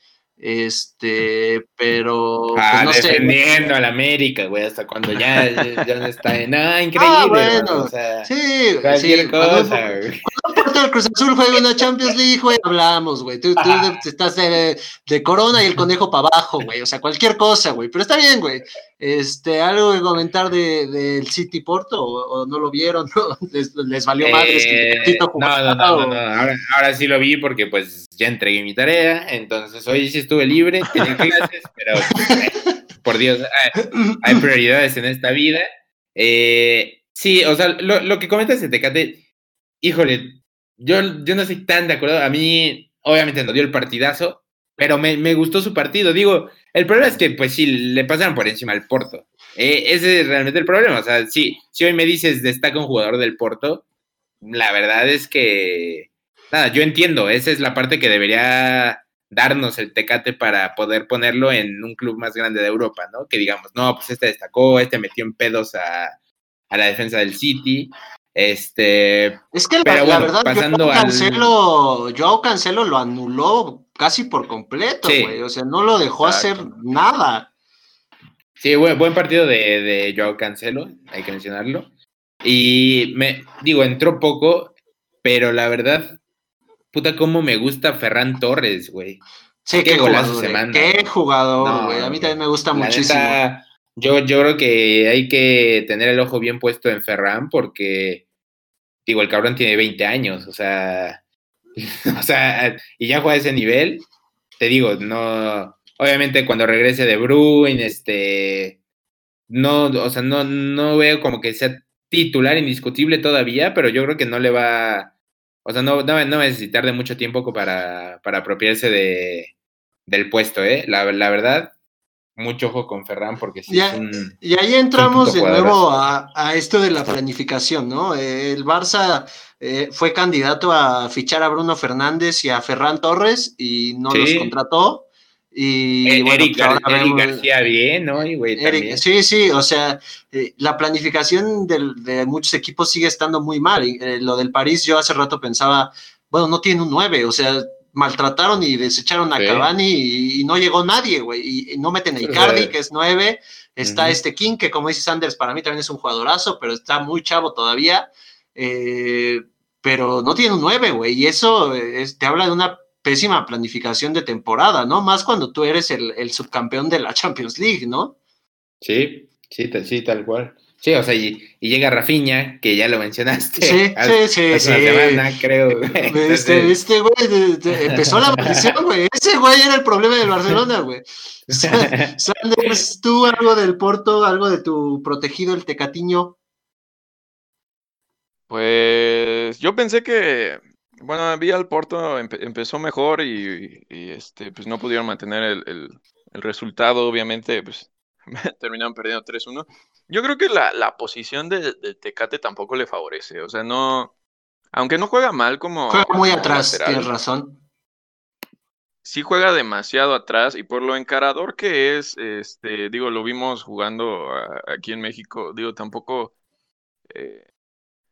Este, pero pues, Ah, no sé. defendiendo al América, güey, hasta cuando ya, ya, ya no está en. Ah, increíble. Ah, bueno, o sea, Sí, cualquier sí. Cuando cosa, güey. un portero del Cruz Azul juega una Champions League, güey, hablamos, güey. Tú, tú estás de, de corona y el conejo para abajo, güey. O sea, cualquier cosa, güey. Pero está bien, güey. Este, ¿algo que comentar del de, del City Porto? ¿O, o no lo vieron? ¿no? ¿Les, les valió madres que Eh, el Tecatito no, no, no, no. Ahora, ahora sí lo vi porque pues ya entregué mi tarea, entonces hoy sí estuve libre, tenía clases, pero por Dios, hay, prioridades en esta vida. Eh, sí, o sea, lo, que comentas de Tecate, híjole, yo, yo no estoy tan de acuerdo. A mí, obviamente, no dio el partidazo, pero me, me, gustó su partido. Digo, el problema es que, pues sí, le pasaron por encima al Porto. Eh, ese es realmente el problema. O sea, sí, si hoy me dices destaca un jugador del Porto, la verdad es que, nada, yo entiendo, esa es la parte que debería darnos el Tecate para poder ponerlo en un club más grande de Europa, ¿no? Que digamos, no, pues este destacó, este metió en pedos a, a la defensa del City. Este. Es que la, verdad, pasando Joao Cancelo, Joao Cancelo lo anuló casi por completo, güey. O sea, no lo dejó hacer nada. Sí, buen, buen partido de, de Joao Cancelo, hay que mencionarlo. Y me digo, entró poco, pero la verdad, puta, cómo me gusta Ferran Torres, güey. Sí, qué, golazo se manda. Qué jugador, güey. a mí también me gusta muchísimo. Yo, yo creo que hay que tener el ojo bien puesto en Ferran porque, digo, el cabrón tiene 20 años, o sea, o sea, y ya juega a ese nivel, te digo, no, obviamente cuando regrese de Bruin, este, no, o sea, no, no veo como que sea titular indiscutible todavía, pero yo creo que no le va, o sea, no, no, va a necesitar de mucho tiempo para, para apropiarse de, del puesto, ¿eh? La, verdad, mucho ojo con Ferran porque sí es un, Y ahí entramos de nuevo a, esto de la planificación, ¿no? el Barça eh, fue candidato a fichar a Bruno Fernández y a Ferran Torres y no los contrató. Y eh, Eric, pues García bien, ¿no? sí, sí, o sea, eh, la planificación de muchos equipos sigue estando muy mal. Eh, lo del París, yo hace rato pensaba, bueno, no tiene un 9, o sea, maltrataron y desecharon a Cavani y, no llegó nadie, güey. Y, no meten a Icardi, que es 9. Está este King, que como dice Sanders, para mí también es un jugadorazo, pero está muy chavo todavía. pero no tiene un 9, güey. Y eso te habla de una pésima planificación de temporada, ¿no? Más cuando tú eres el, subcampeón de la Champions League, ¿no? Sí, sí, sí, tal cual. Sí, o sea, y, llega Rafinha, que ya lo mencionaste. Sí, sí, sí, sí. semana, creo. Este, este güey empezó la maldición, güey. Ese güey era el problema del Barcelona, güey. Sanders, tú algo del Porto, algo de tu protegido, el Tecatiño. Pues yo pensé que bueno, vi al Porto empezó mejor y, este, pues no pudieron mantener el, resultado, obviamente, pues terminaron perdiendo 3-1. Yo creo que la, posición del de Tecate tampoco le favorece, o sea, no, aunque no juega mal como... Juega muy atrás, tienes razón. Sí juega demasiado atrás y por lo encarador que es, este, digo, lo vimos jugando aquí en México, digo, tampoco... Eh,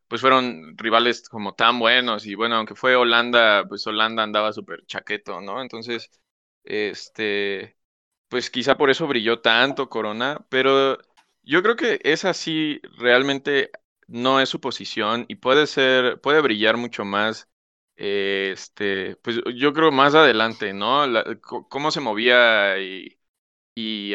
pues fueron rivales como tan buenos y bueno, aunque fue Holanda, pues Holanda andaba súper chaqueto, ¿no? Entonces, este, pues quizá por eso brilló tanto Corona, pero yo creo que es así, realmente no es su posición y puede ser, puede brillar mucho más, este, pues yo creo más adelante, ¿no? cómo se movía y,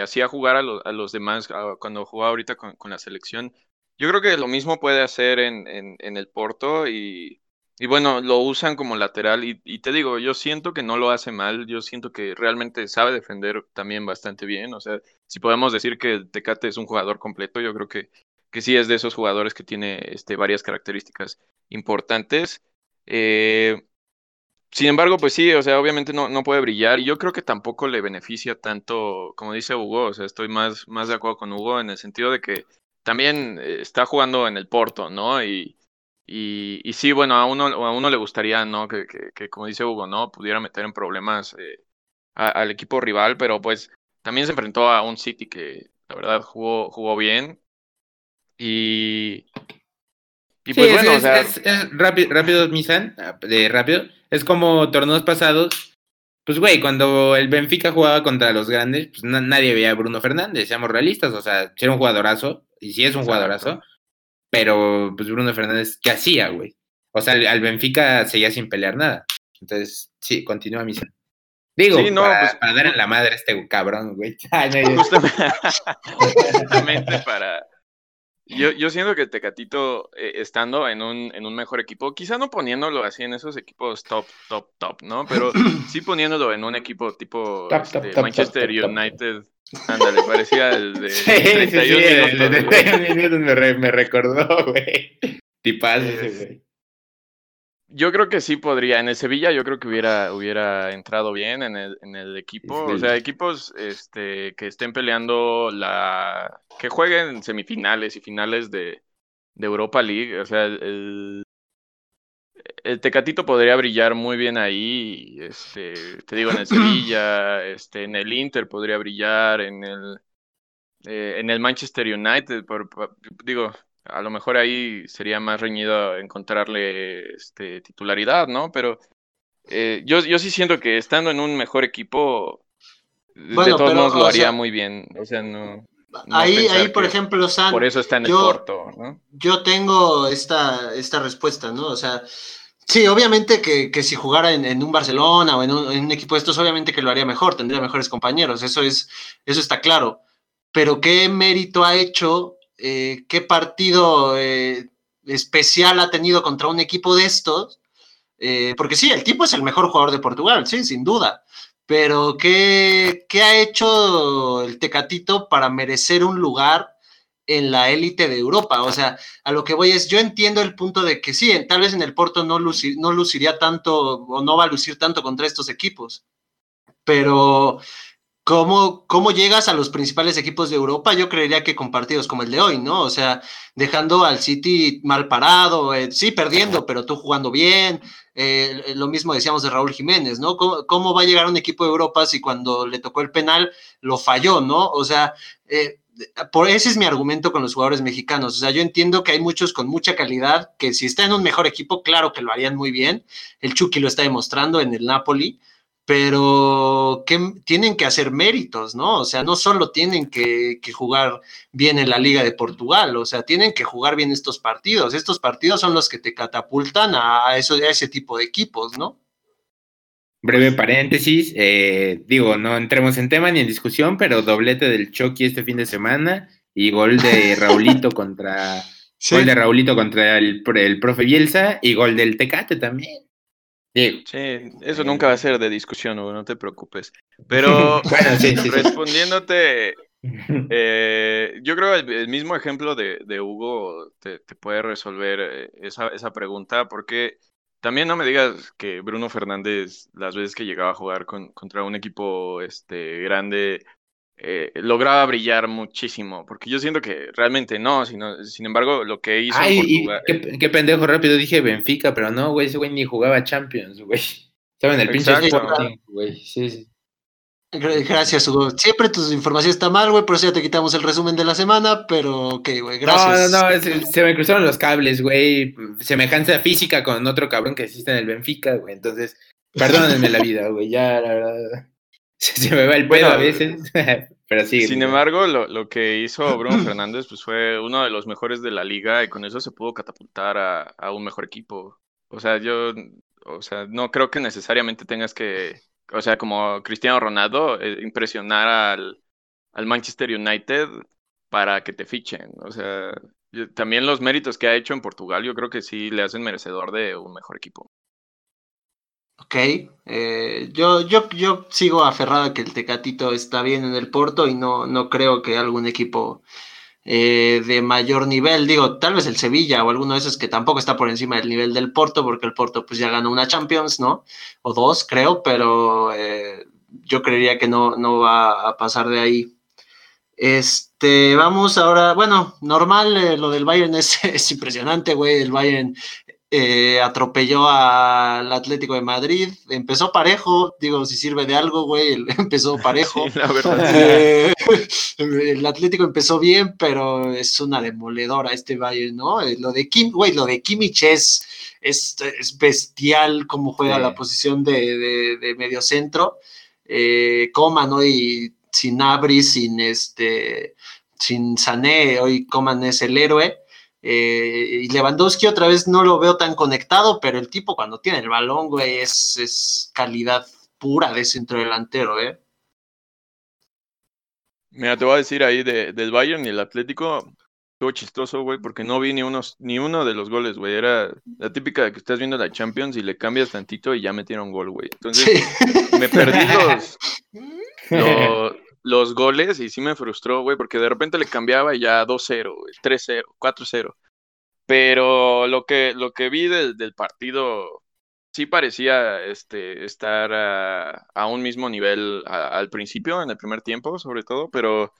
hacía jugar a, los demás cuando jugaba ahorita con, la selección yo creo que lo mismo puede hacer en, el Porto y, y, bueno, lo usan como lateral y, y, te digo, yo siento que no lo hace mal, yo siento que realmente sabe defender también bastante bien, o sea, si podemos decir que Tecate es un jugador completo, yo creo que, que sí es de esos jugadores que tiene este, varias características importantes. Eh, sin embargo, pues sí, o sea, obviamente no, no puede brillar y yo creo que tampoco le beneficia tanto, como dice Hugo, o sea, estoy más, más de acuerdo con Hugo en el sentido de que también eh, está jugando en el Porto, ¿no? Y, sí, bueno, a uno, a uno le gustaría, ¿no? Que, que, como dice Hugo, ¿no? Pudiera meter en problemas eh, al equipo rival, pero pues también se enfrentó a un City que la verdad jugó, jugó bien. Y, y pues bueno, o sea... rápido, rápido, Misan, de rápido. Es como torneos pasados. Pues güey, cuando el Benfica jugaba contra los grandes, pues nadie veía a Bruno Fernández, seamos realistas, o sea, era un jugadorazo, y sí es un jugadorazo, pero pues Bruno Fernández, ¿qué hacía, güey? O sea, al, Benfica seguía sin pelear nada. Entonces, sí, continúa misión. Digo, para, pues, dar en la madre a este cabrón, güey. Justamente, para, Yo, yo siento que Tecatito, eh, estando en un, en un mejor equipo, quizá no poniéndolo así en esos equipos top, top, top, ¿no? Pero sí poniéndolo en un equipo tipo Top, este, top, Manchester top, top. Ándale, parecía el de Sí, sí, sí, 31 el de minutos, güey. 31 minutos me, re- me recordó, güey. Tipazo ese, güey. Yo creo que sí podría. En el Sevilla yo creo que hubiera, hubiera entrado bien en el, en el equipo. O sea, equipos este, que estén peleando la... que jueguen semifinales y finales de, de Europa League. O sea, el, el Tecatito podría brillar muy bien ahí. Este, te digo, en el Sevilla, este, en el Inter podría brillar, en el, eh, en el Manchester United, por, por- digo, a lo mejor ahí sería más reñido encontrarle este, titularidad, ¿no? Pero eh, yo, yo sí siento que estando en un mejor equipo, de Bueno, todos pero, modos lo haría sea, muy bien. O sea, no. no ahí, ahí, por ejemplo, San, Por eso está en el yo- Porto, ¿no? yo tengo esta, esta respuesta, ¿no? O sea, sí, obviamente que, que si jugara en, en un Barcelona o en un, en un equipo de estos, obviamente que lo haría mejor, tendría mejores compañeros, eso es, eso está claro. Pero qué mérito ha hecho, eh, qué partido eh, especial ha tenido contra un equipo de estos, Eh, porque sí, el tipo es el mejor jugador de Portugal, sí, sin duda. Pero ¿qué, qué ha hecho el Tecatito para merecer un lugar en la élite de Europa? O sea, a lo que voy es, yo entiendo el punto de que sí, tal vez en el Porto no, lucir, no luciría tanto o no va a lucir tanto contra estos equipos, pero ¿cómo, ¿cómo llegas a los principales equipos de Europa? Yo creería que con partidos como el de hoy, ¿no? O sea, dejando al City mal parado, eh, sí, perdiendo, pero tú jugando bien. Eh, lo mismo decíamos de Raúl Jiménez, ¿no? ¿Cómo, ¿Cómo, va a llegar un equipo de Europa si cuando le tocó el penal lo falló, ¿no? O sea, eh, por ese es mi argumento con los jugadores mexicanos. O sea, yo entiendo que hay muchos con mucha calidad que si está en un mejor equipo, claro que lo harían muy bien. El Chucky lo está demostrando en el Napoli, pero que tienen que hacer méritos, ¿no? O sea, no solo tienen que, que, jugar bien en la Liga de Portugal, o sea, tienen que jugar bien estos partidos. Estos partidos son los que te catapultan a, eso, a ese tipo de equipos, ¿no? Breve paréntesis, eh, digo, no entremos en tema ni en discusión, pero doblete del Chucky este fin de semana y gol de Raulito contra sí. gol de Raulito contra el, el profe Bielsa y gol del Tecate también. Diego. Sí, eso nunca va a ser de discusión, Hugo, no te preocupes. Pero bueno, sí, sí, respondiéndote, eh, yo creo el, el mismo ejemplo de, de Hugo te, te, puede resolver eh, esa, esa pregunta, porque también no me digas que Bruno Fernández, las veces que llegaba a jugar con, contra un equipo este, grande, eh, lograba brillar muchísimo, porque yo siento que realmente no, sino, sin embargo, lo que hizo Ay, en Portugal... Qué, qué, pendejo rápido dije Benfica, pero no, güey, ese güey ni jugaba Champions, güey. Estaba en el pinche Sporting, güey. Sí, sí. Gracias, Hugo. Siempre tu información está mal, güey, por eso ya te quitamos el resumen de la semana, pero ok, güey, gracias. No, no, no, se, se, me cruzaron los cables, güey. Semejanza física con otro cabrón que existe en el Benfica, güey. Entonces, perdónenme la vida, güey, ya, la verdad. Se me va el pedo bueno, a veces, pero sí. Sin embargo, lo, lo, que hizo Bruno Fernández pues fue uno de los mejores de la liga y con eso se pudo catapultar a, a un mejor equipo. O sea, yo, o sea, no creo que necesariamente tengas que, o sea, como Cristiano Ronaldo, eh, impresionar al, al, Manchester United para que te fichen. O sea, yo, también los méritos que ha hecho en Portugal, yo creo que sí le hacen merecedor de un mejor equipo. Ok, eh, yo, yo, yo sigo aferrado a que el Tecatito está bien en el Porto y no, no creo que algún equipo eh, de mayor nivel, digo, tal vez el Sevilla o alguno de esos que tampoco está por encima del nivel del Porto, porque el Porto pues ya ganó una Champions, ¿no? O dos, creo, pero eh, yo creería que no, no va a pasar de ahí. Este, vamos ahora, bueno, normal, lo del Bayern es, es impresionante, güey, el Bayern eh, atropelló al Atlético de Madrid, empezó parejo, digo, si sirve de algo, güey, empezó parejo. Sí, la verdad. Eh, el Atlético empezó bien, pero es una demoledora este Bayern, ¿no? Eh, Lo de Kim, güey, lo de Kimmich es, es, es bestial cómo juega sí. la posición de, de, de mediocentro. Eh, Coman hoy sin Abri, sin este, sin Sané, hoy Coman es el héroe. Eh, y Lewandowski otra vez no lo veo tan conectado, pero el tipo cuando tiene el balón, güey, es, es calidad pura de centro delantero, ¿eh? Mira, te voy a decir ahí de, del Bayern y el Atlético. estuvo chistoso, güey, porque no vi ni, unos, ni uno de los goles, güey. Era la típica de que estás viendo la Champions y le cambias tantito y ya metieron gol, güey. Entonces me perdí los, los, goles y sí me frustró, güey, porque de repente le cambiaba y ya 2-0, 3-0, 4-0. Pero lo que, lo que vi del, partido sí parecía este, estar a, un mismo nivel al principio, en el primer tiempo, sobre todo, pero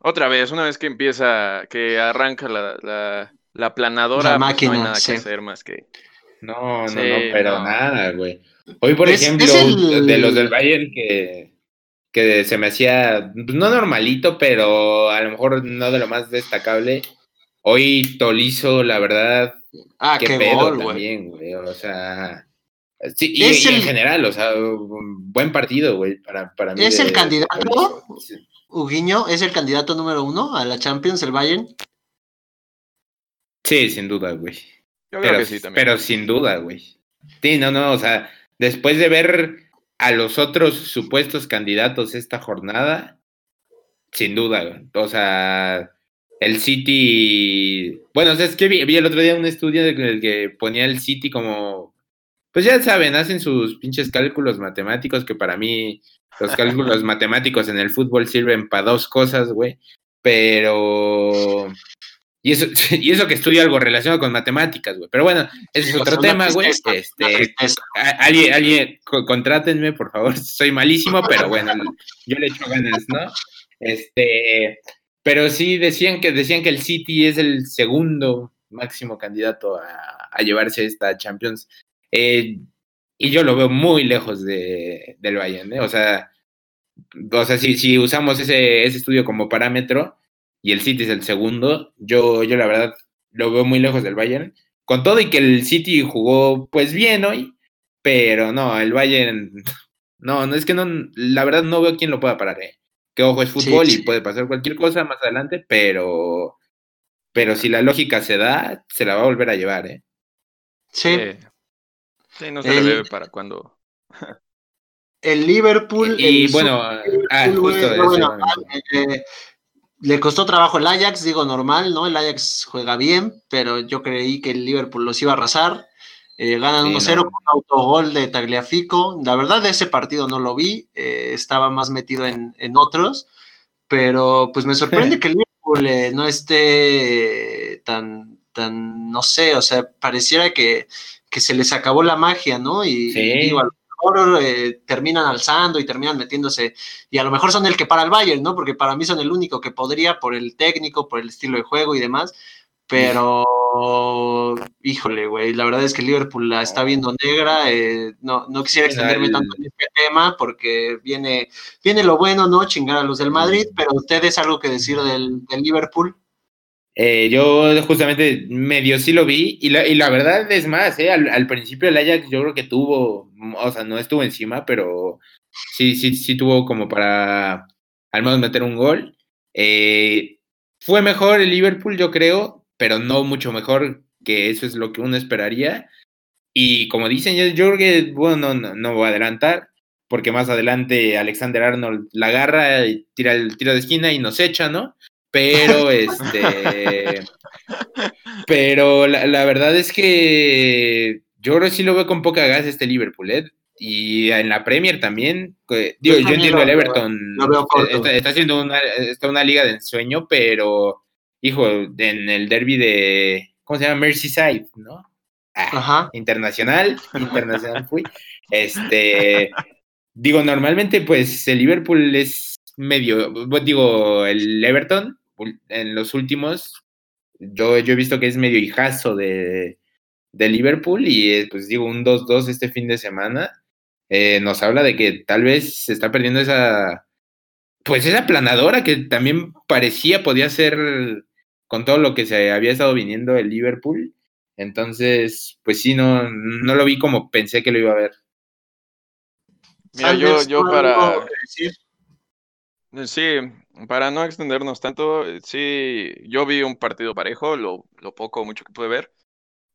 otra vez, una vez que empieza, que arranca la, la, la planadora, pues no hay nada que hacer más que. No, no, no, pero nada, güey. Hoy, por ejemplo, de los del Bayern que, que se me hacía, pues, no normalito, pero a lo mejor no de lo más destacable. Hoy Tolizo, la verdad, ah, qué, pedo también, güey. O sea, sí, y, en general, o sea, buen partido, güey, para, para mí. ¿Es el candidato? Uguiño es el candidato número uno a la Champions, el Bayern. Sí, sin duda, güey. pero, Pero sin duda, güey. Sí, no, no, o sea, después de ver a los otros supuestos candidatos esta jornada, sin duda. O sea, el City. Bueno, es que vi, vi, el otro día un estudio en el que ponía el City como. Pues ya saben, hacen sus pinches cálculos matemáticos que para mí los cálculos matemáticos en el fútbol sirven para dos cosas, güey. Pero. Y eso, y eso que estudio algo relacionado con matemáticas, güey. Pero bueno, ese es otro tema, güey. Este, alguien, alguien, contrátenme, por favor. Soy malísimo, pero bueno, yo le echo ganas, ¿no? Este, pero sí decían que decían que el City es el segundo máximo candidato a, a llevarse esta Champions. Eh, y yo lo veo muy lejos de, del Bayern, ¿eh? O sea, o sea si, si usamos ese, ese estudio como parámetro y el City es el segundo, yo, yo la verdad lo veo muy lejos del Bayern. Con todo y que el City jugó pues bien hoy, pero no, el Bayern, no, no es que no, la verdad no veo quién lo pueda parar, ¿eh? Que ojo, es fútbol y puede pasar cualquier cosa más adelante, pero, pero si la lógica se da, se la va a volver a llevar, ¿eh? Sí, Sí, no se le ve para cuando. el Liverpool. Y, bueno, ah, eh, le costó trabajo el Ajax, digo normal, ¿no? El Ajax juega bien, pero yo creí que el Liverpool los iba a arrasar. Eh, ganan 1-0 con un autogol de Tagliafico. La verdad, de ese partido no lo vi, eh, estaba más metido en, en, otros, pero pues me sorprende que el Liverpool no esté tan, tan, no sé, o sea, pareciera que que se les acabó la magia, ¿no? Y, digo, a lo mejor eh, terminan alzando y terminan metiéndose, y a lo mejor son el que para el Bayern, ¿no? Porque para mí son el único que podría por el técnico, por el estilo de juego y demás, pero híjole, güey, la verdad es que Liverpool la está viendo negra, eh, no, no quisiera extenderme tanto en este tema porque viene, viene lo bueno, ¿no? Chingar a los del Madrid, pero ustedes algo que decir del, del Liverpool. Eh, yo justamente medio sí lo vi y la, y la verdad es más, eh, al, principio el Ajax yo creo que tuvo, o sea, no estuvo encima, pero sí, sí, sí tuvo como para al menos meter un gol. Eh, fue mejor el Liverpool, yo creo, pero no mucho mejor que eso es lo que uno esperaría. Y como dicen, yo, creo que, bueno, no, no, voy a adelantar, porque más adelante Alexander Arnold la agarra tira el tiro de esquina y nos echa, ¿no? Pero este. pero la, verdad es que yo ahora sí lo veo con poca gas este Liverpool, ¿eh? Y en la Premier también. Digo, yo, entiendo el Everton. está, haciendo una, está una liga de ensueño, pero, hijo, en el derby de. ¿Cómo se llama? Merseyside, ¿no? Ah, Ajá. Internacional. Internacional fui. Este. Digo, normalmente, pues el Liverpool es medio. Digo, el Everton en los últimos, yo, yo he visto que es medio hijazo de, de Liverpool y eh, pues digo, un 2-2 este fin de semana, eh, nos habla de que tal vez se está perdiendo esa, pues esa planadora que también parecía podía ser con todo lo que se había estado viniendo el Liverpool. Entonces, pues sí, no, no lo vi como pensé que lo iba a ver. Mira, yo, yo para... Sí, para no extendernos tanto, eh, sí, yo vi un partido parejo, lo, lo poco o mucho que pude ver.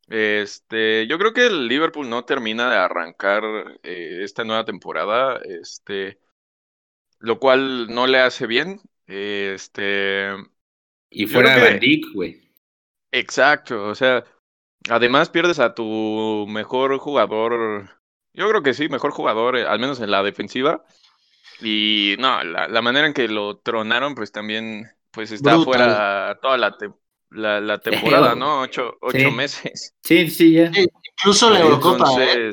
Este, yo creo que el Liverpool no termina de arrancar eh, esta nueva temporada, este, lo cual no le hace bien. Este, Y fuera Van Dijk, güey. Exacto, o sea, además pierdes a tu mejor jugador, yo creo que sí, mejor jugador, eh, al menos en la defensiva. Y no, la, manera en que lo tronaron, pues también, pues está fuera toda la, la, temporada, ¿no? Ocho, ocho meses. Sí, sí, ya. incluso la Eurocopa. ¿eh?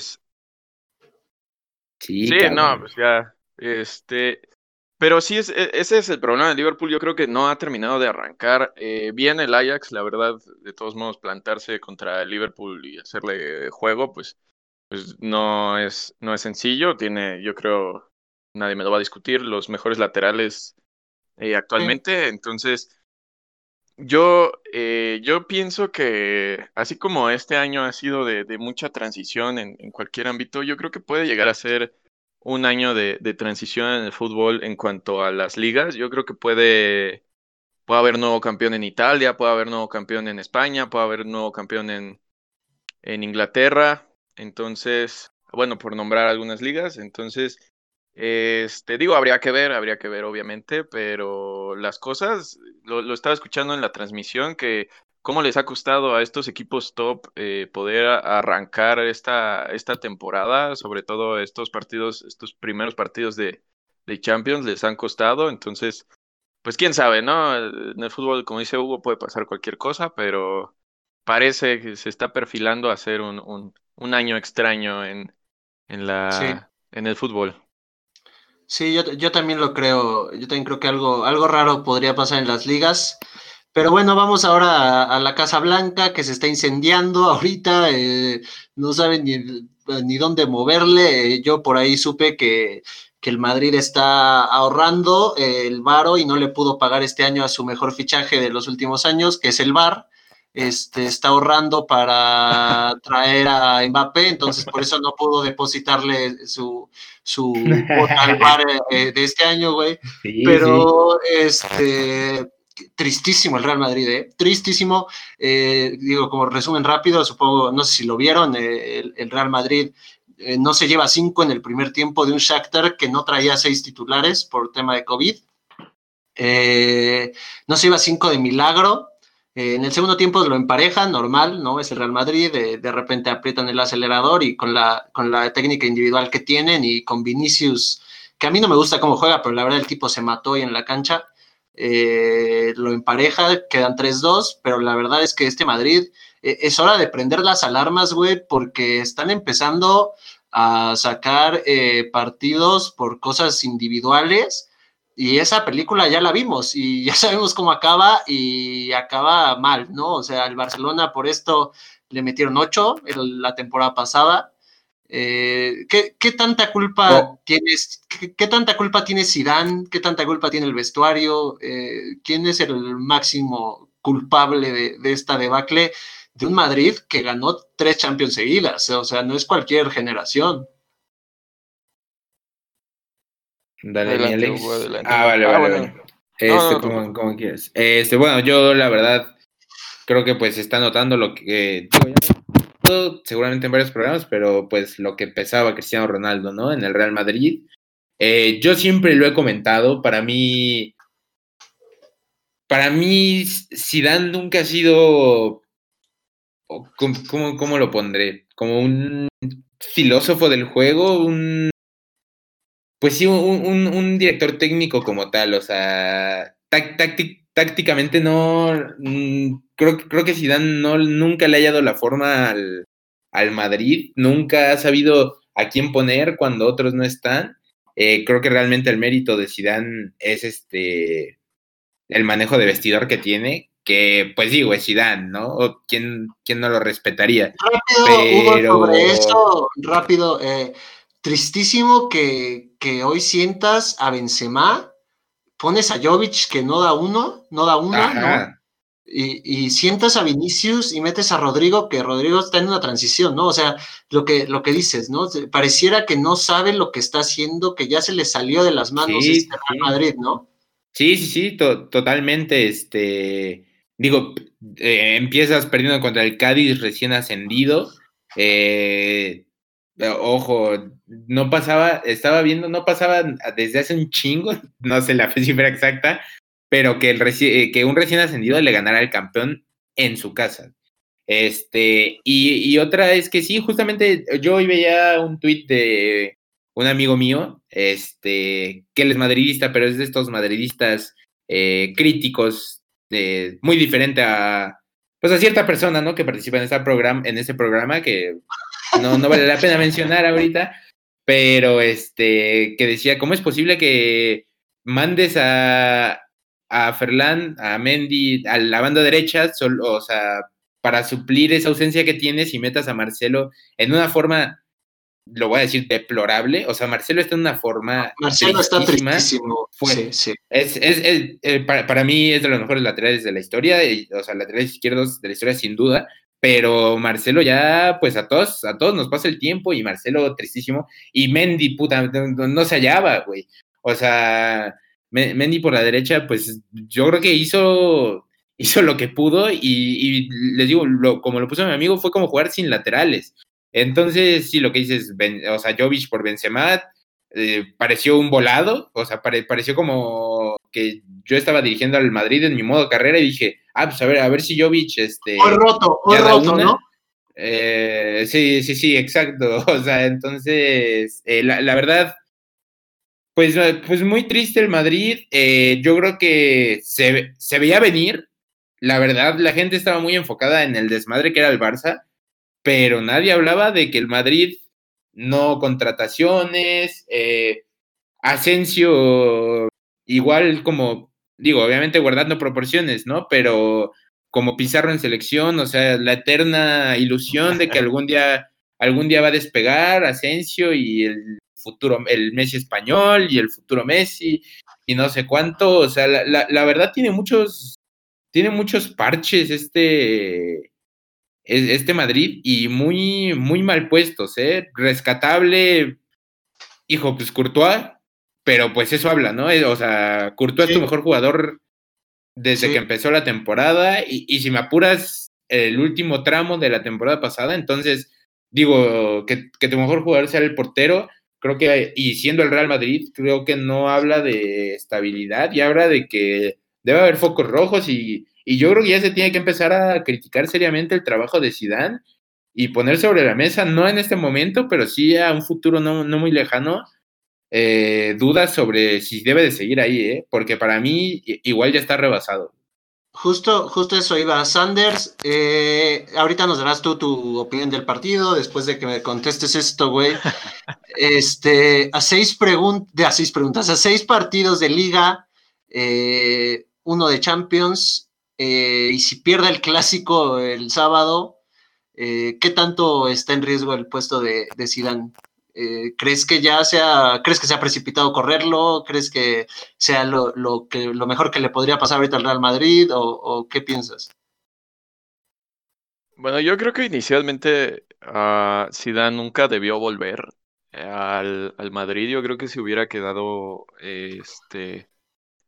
Sí, sí no, pues ya, este, pero sí, es, e, ese es el problema de Liverpool. Yo creo que no ha terminado de arrancar eh, bien el Ajax. La verdad, de todos modos, plantarse contra el Liverpool y hacerle juego, pues, pues no, es, no es sencillo. Tiene, yo creo, nadie me lo va a discutir, los mejores laterales eh, actualmente. Entonces, yo, eh, yo pienso que así como este año ha sido de, de mucha transición en, en, cualquier ámbito, yo creo que puede llegar a ser un año de, transición en el fútbol en cuanto a las ligas. Yo creo que puede, puede haber nuevo campeón en Italia, puede haber nuevo campeón en España, puede haber nuevo campeón en, en Inglaterra. Entonces, bueno, por nombrar algunas ligas. Entonces, este, digo, habría que ver, habría que ver, obviamente, pero las cosas, lo, lo estaba escuchando en la transmisión, que ¿Cómo les ha costado a estos equipos top eh, poder arrancar esta, esta temporada? Sobre todo estos partidos, estos primeros partidos de, de, Champions les han costado. Entonces, pues quién sabe, ¿no? En el fútbol, como dice Hugo, puede pasar cualquier cosa, pero parece que se está perfilando a ser un, un, un año extraño en, en, la, en el fútbol. Sí, yo, yo también lo creo. Yo también creo que algo, algo raro podría pasar en las ligas. Pero bueno, vamos ahora a, la Casa Blanca que se está incendiando ahorita, eh, no saben ni, ni dónde moverle. Eh, yo por ahí supe que, que el Madrid está ahorrando eh, el varo y no le pudo pagar este año a su mejor fichaje de los últimos años, que es el VAR. Este, está ahorrando para traer a Mbappé, entonces por eso no pudo depositarle su, su al VAR de este año, güey. Pero este tristísimo el Real Madrid, ¿eh? tristísimo. Eh, digo, como resumen rápido, supongo, no sé si lo vieron, eh, el, Real Madrid eh, no se lleva cinco en el primer tiempo de un Shakhtar que no traía seis titulares por tema de COVID. no se lleva cinco de milagro. En el segundo tiempo lo emparejan, normal, ¿no? Es el Real Madrid, de repente aprietan el acelerador y con la, con la técnica individual que tienen y con Vinicius, que a mí no me gusta cómo juega, pero la verdad el tipo se mató ahí en la cancha eh, lo empareja, quedan 3-2, pero la verdad es que este Madrid eh, es hora de prender las alarmas, güey, porque están empezando a sacar eh, partidos por cosas individuales y esa película ya la vimos y ya sabemos cómo acaba y acaba mal, ¿no? O sea, el Barcelona por esto le metieron 8 la temporada pasada eh, ¿qué, tanta culpa tienes? Qué, tanta culpa tiene Zidane? ¿Qué tanta culpa tiene el vestuario? Eh, ¿Quién es el máximo culpable de, esta debacle de un Madrid que ganó tres Champions seguidas? O sea, no es cualquier generación. Dale, Alex. Ah, vale, ah, vale, Este, como, quieras. Este, bueno, yo la verdad creo que pues está notando lo que seguramente en varios programas, pero pues lo que pesaba Cristiano Ronaldo, ¿no? En el Real Madrid. Eh, yo siempre lo he comentado, para mí, para mí, Zidane nunca ha sido, ¿cómo, cómo lo pondré? Como un filósofo del juego, un, pues sí, un, director técnico como tal, o sea, tácticamente no, mm, creo, creo que Zidane no, nunca le ha hallado la forma al, al Madrid, nunca ha sabido a quién poner cuando otros no están. Eh, creo que realmente el mérito de Zidane es este el manejo de vestidor que tiene, que pues digo, es Zidane, ¿no? ¿quién, quién no lo respetaría? Rápido, Pero... sobre eso, rápido, eh, tristísimo que, que, hoy sientas a Benzema, pones a Jovic que no da uno, no da uno, ¿no? y, sientas a Vinicius y metes a Rodrigo, que Rodrigo está en una transición, ¿no? O sea, lo que, lo que dices, ¿no? Pareciera que no sabe lo que está haciendo, que ya se le salió de las manos este Real Madrid, ¿no? Sí, sí, sí, totalmente, este, digo, eh, empiezas perdiendo contra el Cádiz recién ascendido, eh, ojo, no pasaba, estaba viendo, no pasaba desde hace un chingo, no sé la cifra exacta, pero que, el eh, que un recién ascendido le ganara al campeón en su casa. Este, y, otra es que sí, justamente yo hoy veía un tuit de un amigo mío, este, que él es madridista, pero es de estos madridistas eh, críticos, muy diferente a, pues a cierta persona, ¿no? Que participa en, en ese programa que no, no vale la pena mencionar ahorita, pero este, que decía, ¿cómo es posible que mandes a, a Ferland, a Mendy, a la banda derecha, o sea, para suplir esa ausencia que tienes y metas a Marcelo en una forma, lo voy a decir, deplorable. O sea, Marcelo está en una forma. Marcelo está tristísimo. Sí, sí. Es, es, eh, para, mí es de los mejores laterales de la historia, o sea, laterales izquierdos de la historia sin duda. Pero Marcelo ya, pues a todos, a todos nos pasa el tiempo y Marcelo tristísimo. Y Mendy, puta, no, se hallaba, güey. O sea, Mendy por la derecha, pues yo creo que hizo, hizo lo que pudo y, les digo, como lo puso mi amigo, fue como jugar sin laterales. Entonces, sí, lo que dices, o sea, Jovic por Benzema, eh, pareció un volado, o sea, pareció como que yo estaba dirigiendo al Madrid en mi modo carrera y dije, ah, pues a ver, a ver si Jovic, este... O roto, o roto, ¿no? Eh, sí, sí, sí, exacto. O sea, entonces, eh, la, verdad, pues, pues muy triste el Madrid. yo creo que se, se veía venir. La verdad, la gente estaba muy enfocada en el desmadre que era el Barça, pero nadie hablaba de que el Madrid no contrataciones, eh, Asensio igual como, digo, obviamente guardando proporciones, ¿no? Pero como Pizarro en selección, o sea, la eterna ilusión de que algún día, algún día va a despegar Asensio y el futuro, el Messi español y el futuro Messi y no sé cuánto, o sea, la, la verdad tiene muchos, tiene muchos parches este, este Madrid y muy, muy mal puestos, ¿eh? Rescatable, hijo, pues Courtois, pero pues eso habla, ¿no? Eh, o sea, Courtois es tu mejor jugador desde que empezó la temporada y, y, si me apuras el último tramo de la temporada pasada, entonces digo que, que tu mejor jugador sea el portero, creo que, y siendo el Real Madrid, creo que no habla de estabilidad y habla de que debe haber focos rojos y y yo creo que ya se tiene que empezar a criticar seriamente el trabajo de Zidane y poner sobre la mesa, no en este momento, pero sí a un futuro no, muy lejano, eh, dudas sobre si debe de seguir ahí, ¿eh? porque para mí igual ya está rebasado. Justo, justo eso iba. Sanders, eh, ahorita nos darás tú tu opinión del partido, después de que me contestes esto, güey. Este, a seis preguntas, a seis preguntas, a seis partidos de liga, eh, uno de Champions eh, y si pierde el clásico el sábado, eh, ¿qué tanto está en riesgo el puesto de, de Zidane? Eh, ¿Crees que ya sea, crees que se ha precipitado correrlo? ¿Crees que sea lo, que, lo mejor que le podría pasar ahorita al Real Madrid? ¿O, qué piensas? Bueno, yo creo que inicialmente uh, nunca debió volver al, al, Madrid. Yo creo que se hubiera quedado este,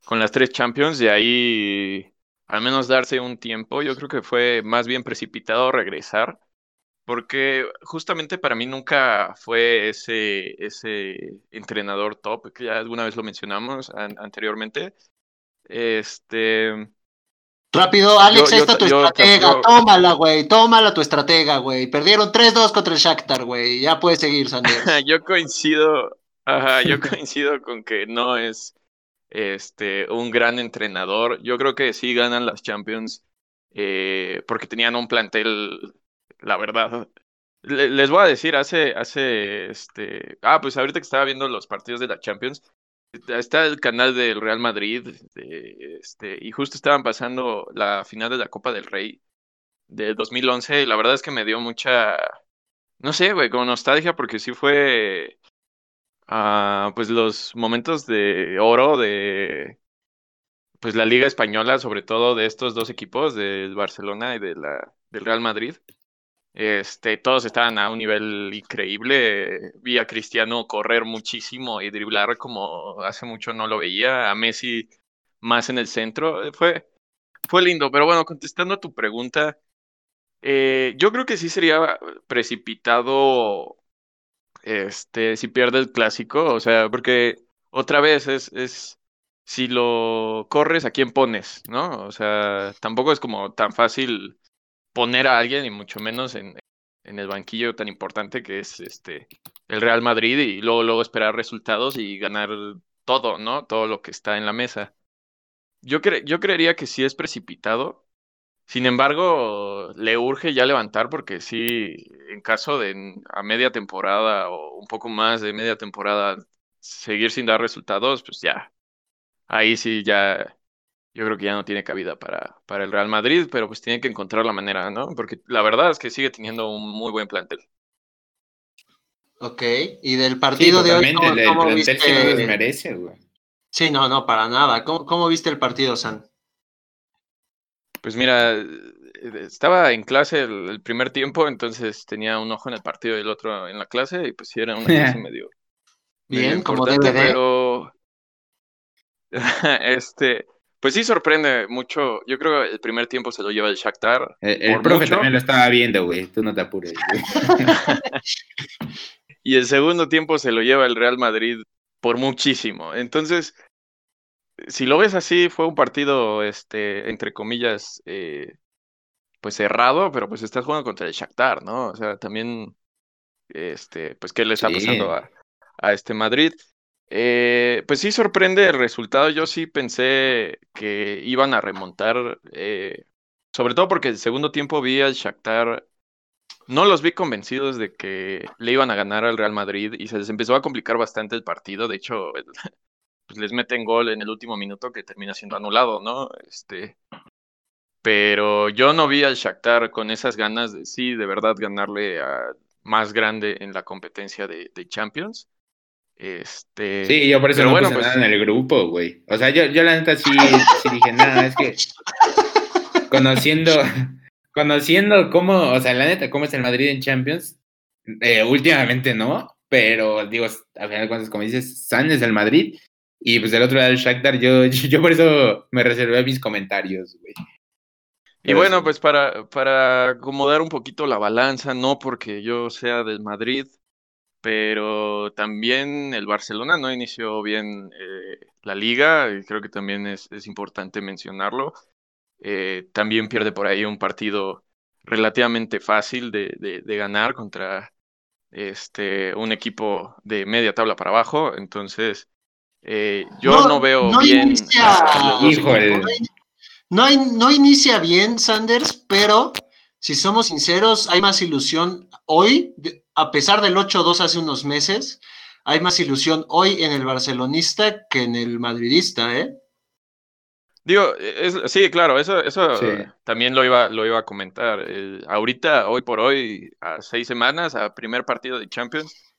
con las tres Champions. De ahí al menos darse un tiempo. Yo creo que fue más bien precipitado regresar, porque justamente para mí nunca fue ese, ese entrenador top, que ya alguna vez lo mencionamos anteriormente. Este. Rápido, Alex, esta tu estratega. Tómala, güey. Tómala tu estratega, güey. Perdieron 3-2 contra el Shakhtar, güey. Ya puedes seguir, Sanders. yo coincido. Ajá, yo coincido con que no es este, un gran entrenador. Yo creo que sí ganan las Champions eh, porque tenían un plantel, la verdad. les voy a decir, hace, hace, este, ah, pues ahorita que estaba viendo los partidos de la Champions, está el canal del Real Madrid, este, y justo estaban pasando la final de la Copa del Rey de 2011, y la verdad es que me dio mucha, no sé, güey, como nostalgia, porque sí fue Ah, pues los momentos de oro de pues la Liga Española, sobre todo de estos dos equipos, del Barcelona y de la, del Real Madrid. Este, todos estaban a un nivel increíble. Vi a Cristiano correr muchísimo y driblar como hace mucho no lo veía. A Messi más en el centro. Fue, fue lindo. Pero bueno, contestando a tu pregunta, eh, yo creo que sí sería precipitado este, si pierde el clásico, o sea, porque otra vez es, es si lo corres, ¿a quién pones? ¿No? O sea, tampoco es como tan fácil poner a alguien y mucho menos en, el banquillo tan importante que es este el Real Madrid y luego, luego esperar resultados y ganar todo, ¿no? Todo lo que está en la mesa. Yo, yo creería que sí es precipitado. Sin embargo, le urge ya levantar porque sí, en caso de a media temporada o un poco más de media temporada seguir sin dar resultados, pues ya, ahí sí ya yo creo que ya no tiene cabida para, para el Real Madrid, pero pues tiene que encontrar la manera, ¿no? Porque la verdad es que sigue teniendo un muy buen plantel. Ok, y del partido de hoy, ¿cómo, el, plantel viste? no merece, güey. Sí, no, no, para nada. ¿Cómo, ¿Cómo, viste el partido, San? Pues mira, estaba en clase el, primer tiempo, entonces tenía un ojo en el partido y el otro en la clase, y pues sí era una clase medio. Bien, como debe Pero. este. Pues sí sorprende mucho. Yo creo que el primer tiempo se lo lleva el Shakhtar. El, profe también lo estaba viendo, güey. Tú no te apures. y el segundo tiempo se lo lleva el Real Madrid por muchísimo. Entonces, si lo ves así, fue un partido, este, entre comillas, eh, pues cerrado, pero pues estás jugando contra el Shakhtar, ¿no? O sea, también, este, pues, ¿qué le está pasando a, a este Madrid? Eh, pues sí sorprende el resultado. Yo sí pensé que iban a remontar, eh, sobre todo porque el segundo tiempo vi al Shakhtar, no los vi convencidos de que le iban a ganar al Real Madrid y se les empezó a complicar bastante el partido. De hecho, pues les meten gol en el último minuto que termina siendo anulado, ¿no? Este, pero yo no vi al Shakhtar con esas ganas de sí, de verdad ganarle a más grande en la competencia de Champions. Este. Sí, yo por eso no bueno, puse pues nada en el grupo, güey. O sea, yo, yo la neta sí, sí dije, nada, es que conociendo, conociendo cómo, o sea, la neta, cómo es el Madrid en Champions, eh, últimamente no, pero digo, al final de cuentas, como dices, San es el Madrid, y pues del otro lado el Shakhtar, yo, yo por eso me reservé mis comentarios, güey. Y bueno, pues para, para acomodar un poquito la balanza, no porque yo sea del Madrid, pero también el Barcelona no inició bien eh, la liga, y creo que también es, es importante mencionarlo. Eh, también pierde por ahí un partido relativamente fácil de, de, ganar contra este, un equipo de media tabla para abajo, entonces eh, yo no, veo bien. no, no inicia bien Sanders, pero si somos sinceros, hay más ilusión hoy a pesar del 8-2 hace unos meses, hay más ilusión hoy en el barcelonista que en el madridista, ¿eh? Digo, sí, claro, eso, eso también lo iba, lo iba a comentar. ahorita, hoy por hoy, a seis semanas, a primer partido de Champions,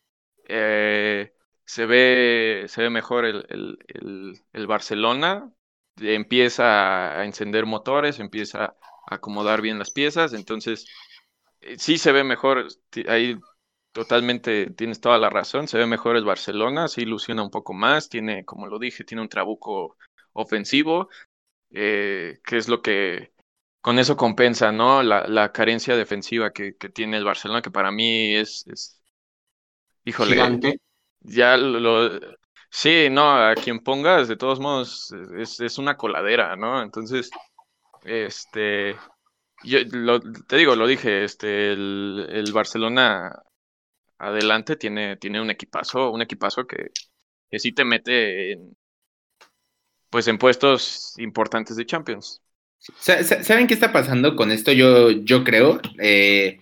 eh, se, ve, se ve mejor el, el, el, Barcelona, empieza a encender motores, empieza a acomodar bien las piezas, entonces eh, sí se ve mejor. Ahí Totalmente, tienes toda la razón. Se ve mejor el Barcelona, se ilusiona un poco más. Tiene, como lo dije, tiene un trabuco ofensivo, eh, que es lo que con eso compensa, ¿no? La, la carencia defensiva que, que, tiene el Barcelona, que para mí es, es híjole, Gigante. ya lo, sí, no, a quien pongas, de todos modos, es, es una coladera, ¿no? Entonces, este, yo lo, te digo, lo dije, este, el, el Barcelona adelante tiene, tiene un equipazo, un equipazo que, que sí te mete en, pues en puestos importantes de Champions. ¿Saben qué está pasando con esto? Yo, yo creo eh,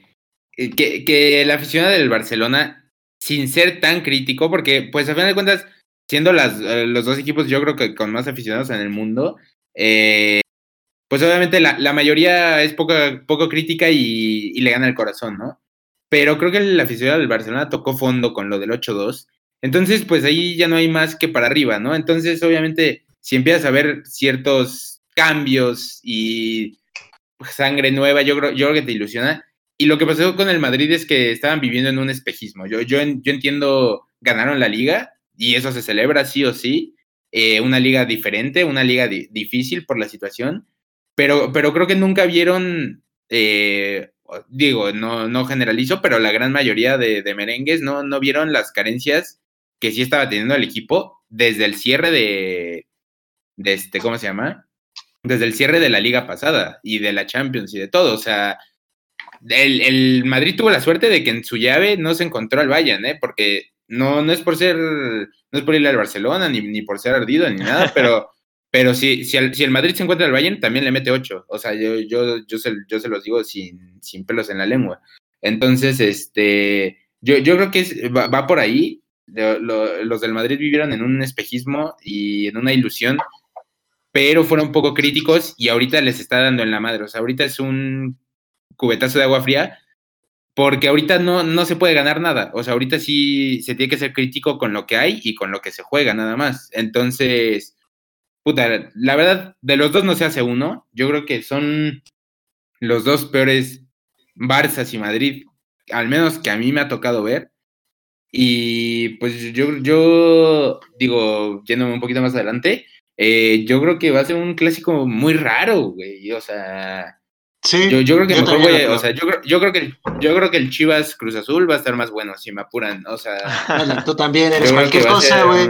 que, que la aficionado del Barcelona, sin ser tan crítico, porque pues a final de cuentas, siendo las, eh, los dos equipos yo creo que con más aficionados en el mundo, eh, pues obviamente la, la, mayoría es poco, poco crítica y, y, le gana el corazón, ¿no? Pero creo que la aficionado del Barcelona tocó fondo con lo del 8-2. Entonces, pues ahí ya no hay más que para arriba, ¿no? Entonces, obviamente, si empiezas a ver ciertos cambios y sangre nueva, yo creo, yo creo que te ilusiona. Y lo que pasó con el Madrid es que estaban viviendo en un espejismo. Yo, yo, yo entiendo, ganaron la liga y eso se celebra sí o sí. Eh, una liga diferente, una liga difícil por la situación, pero, pero creo que nunca vieron eh, digo, no, no generalizo, pero la gran mayoría de, merengues no, no vieron las carencias que sí estaba teniendo el equipo desde el cierre de, este, ¿cómo se llama? Desde el cierre de la liga pasada y de la Champions y de todo. O sea, el, el Madrid tuvo la suerte de que en su llave no se encontró al Bayern, ¿eh? Porque no, no es por ser, no es por irle al Barcelona ni, ni por ser ardido ni nada, pero, pero si, si, el, si el Madrid se encuentra al Bayern, también le mete 8. O sea, yo, yo, yo, se, yo se los digo sin, sin pelos en la lengua. Entonces, este, yo, yo creo que va, va, por ahí. Lo, lo, los del Madrid vivieron en un espejismo y en una ilusión, pero fueron poco críticos y ahorita les está dando en la madre. O sea, ahorita es un cubetazo de agua fría porque ahorita no, no se puede ganar nada. O sea, ahorita sí se tiene que ser crítico con lo que hay y con lo que se juega, nada más. Entonces, puta, la verdad, de los dos no se hace uno. Yo creo que son los dos peores Barça y Madrid, al menos que a mí me ha tocado ver. Y pues yo, yo digo, yéndome un poquito más adelante, eh, yo creo que va a ser un clásico muy raro, güey. O sea, Sí, yo, yo creo que yo mejor también voy a- lo o sea, yo creo, yo creo que el- yo creo que el Chivas Cruz Azul va a estar más bueno si me apuran, o sea, tú también eres cualquier cosa, güey.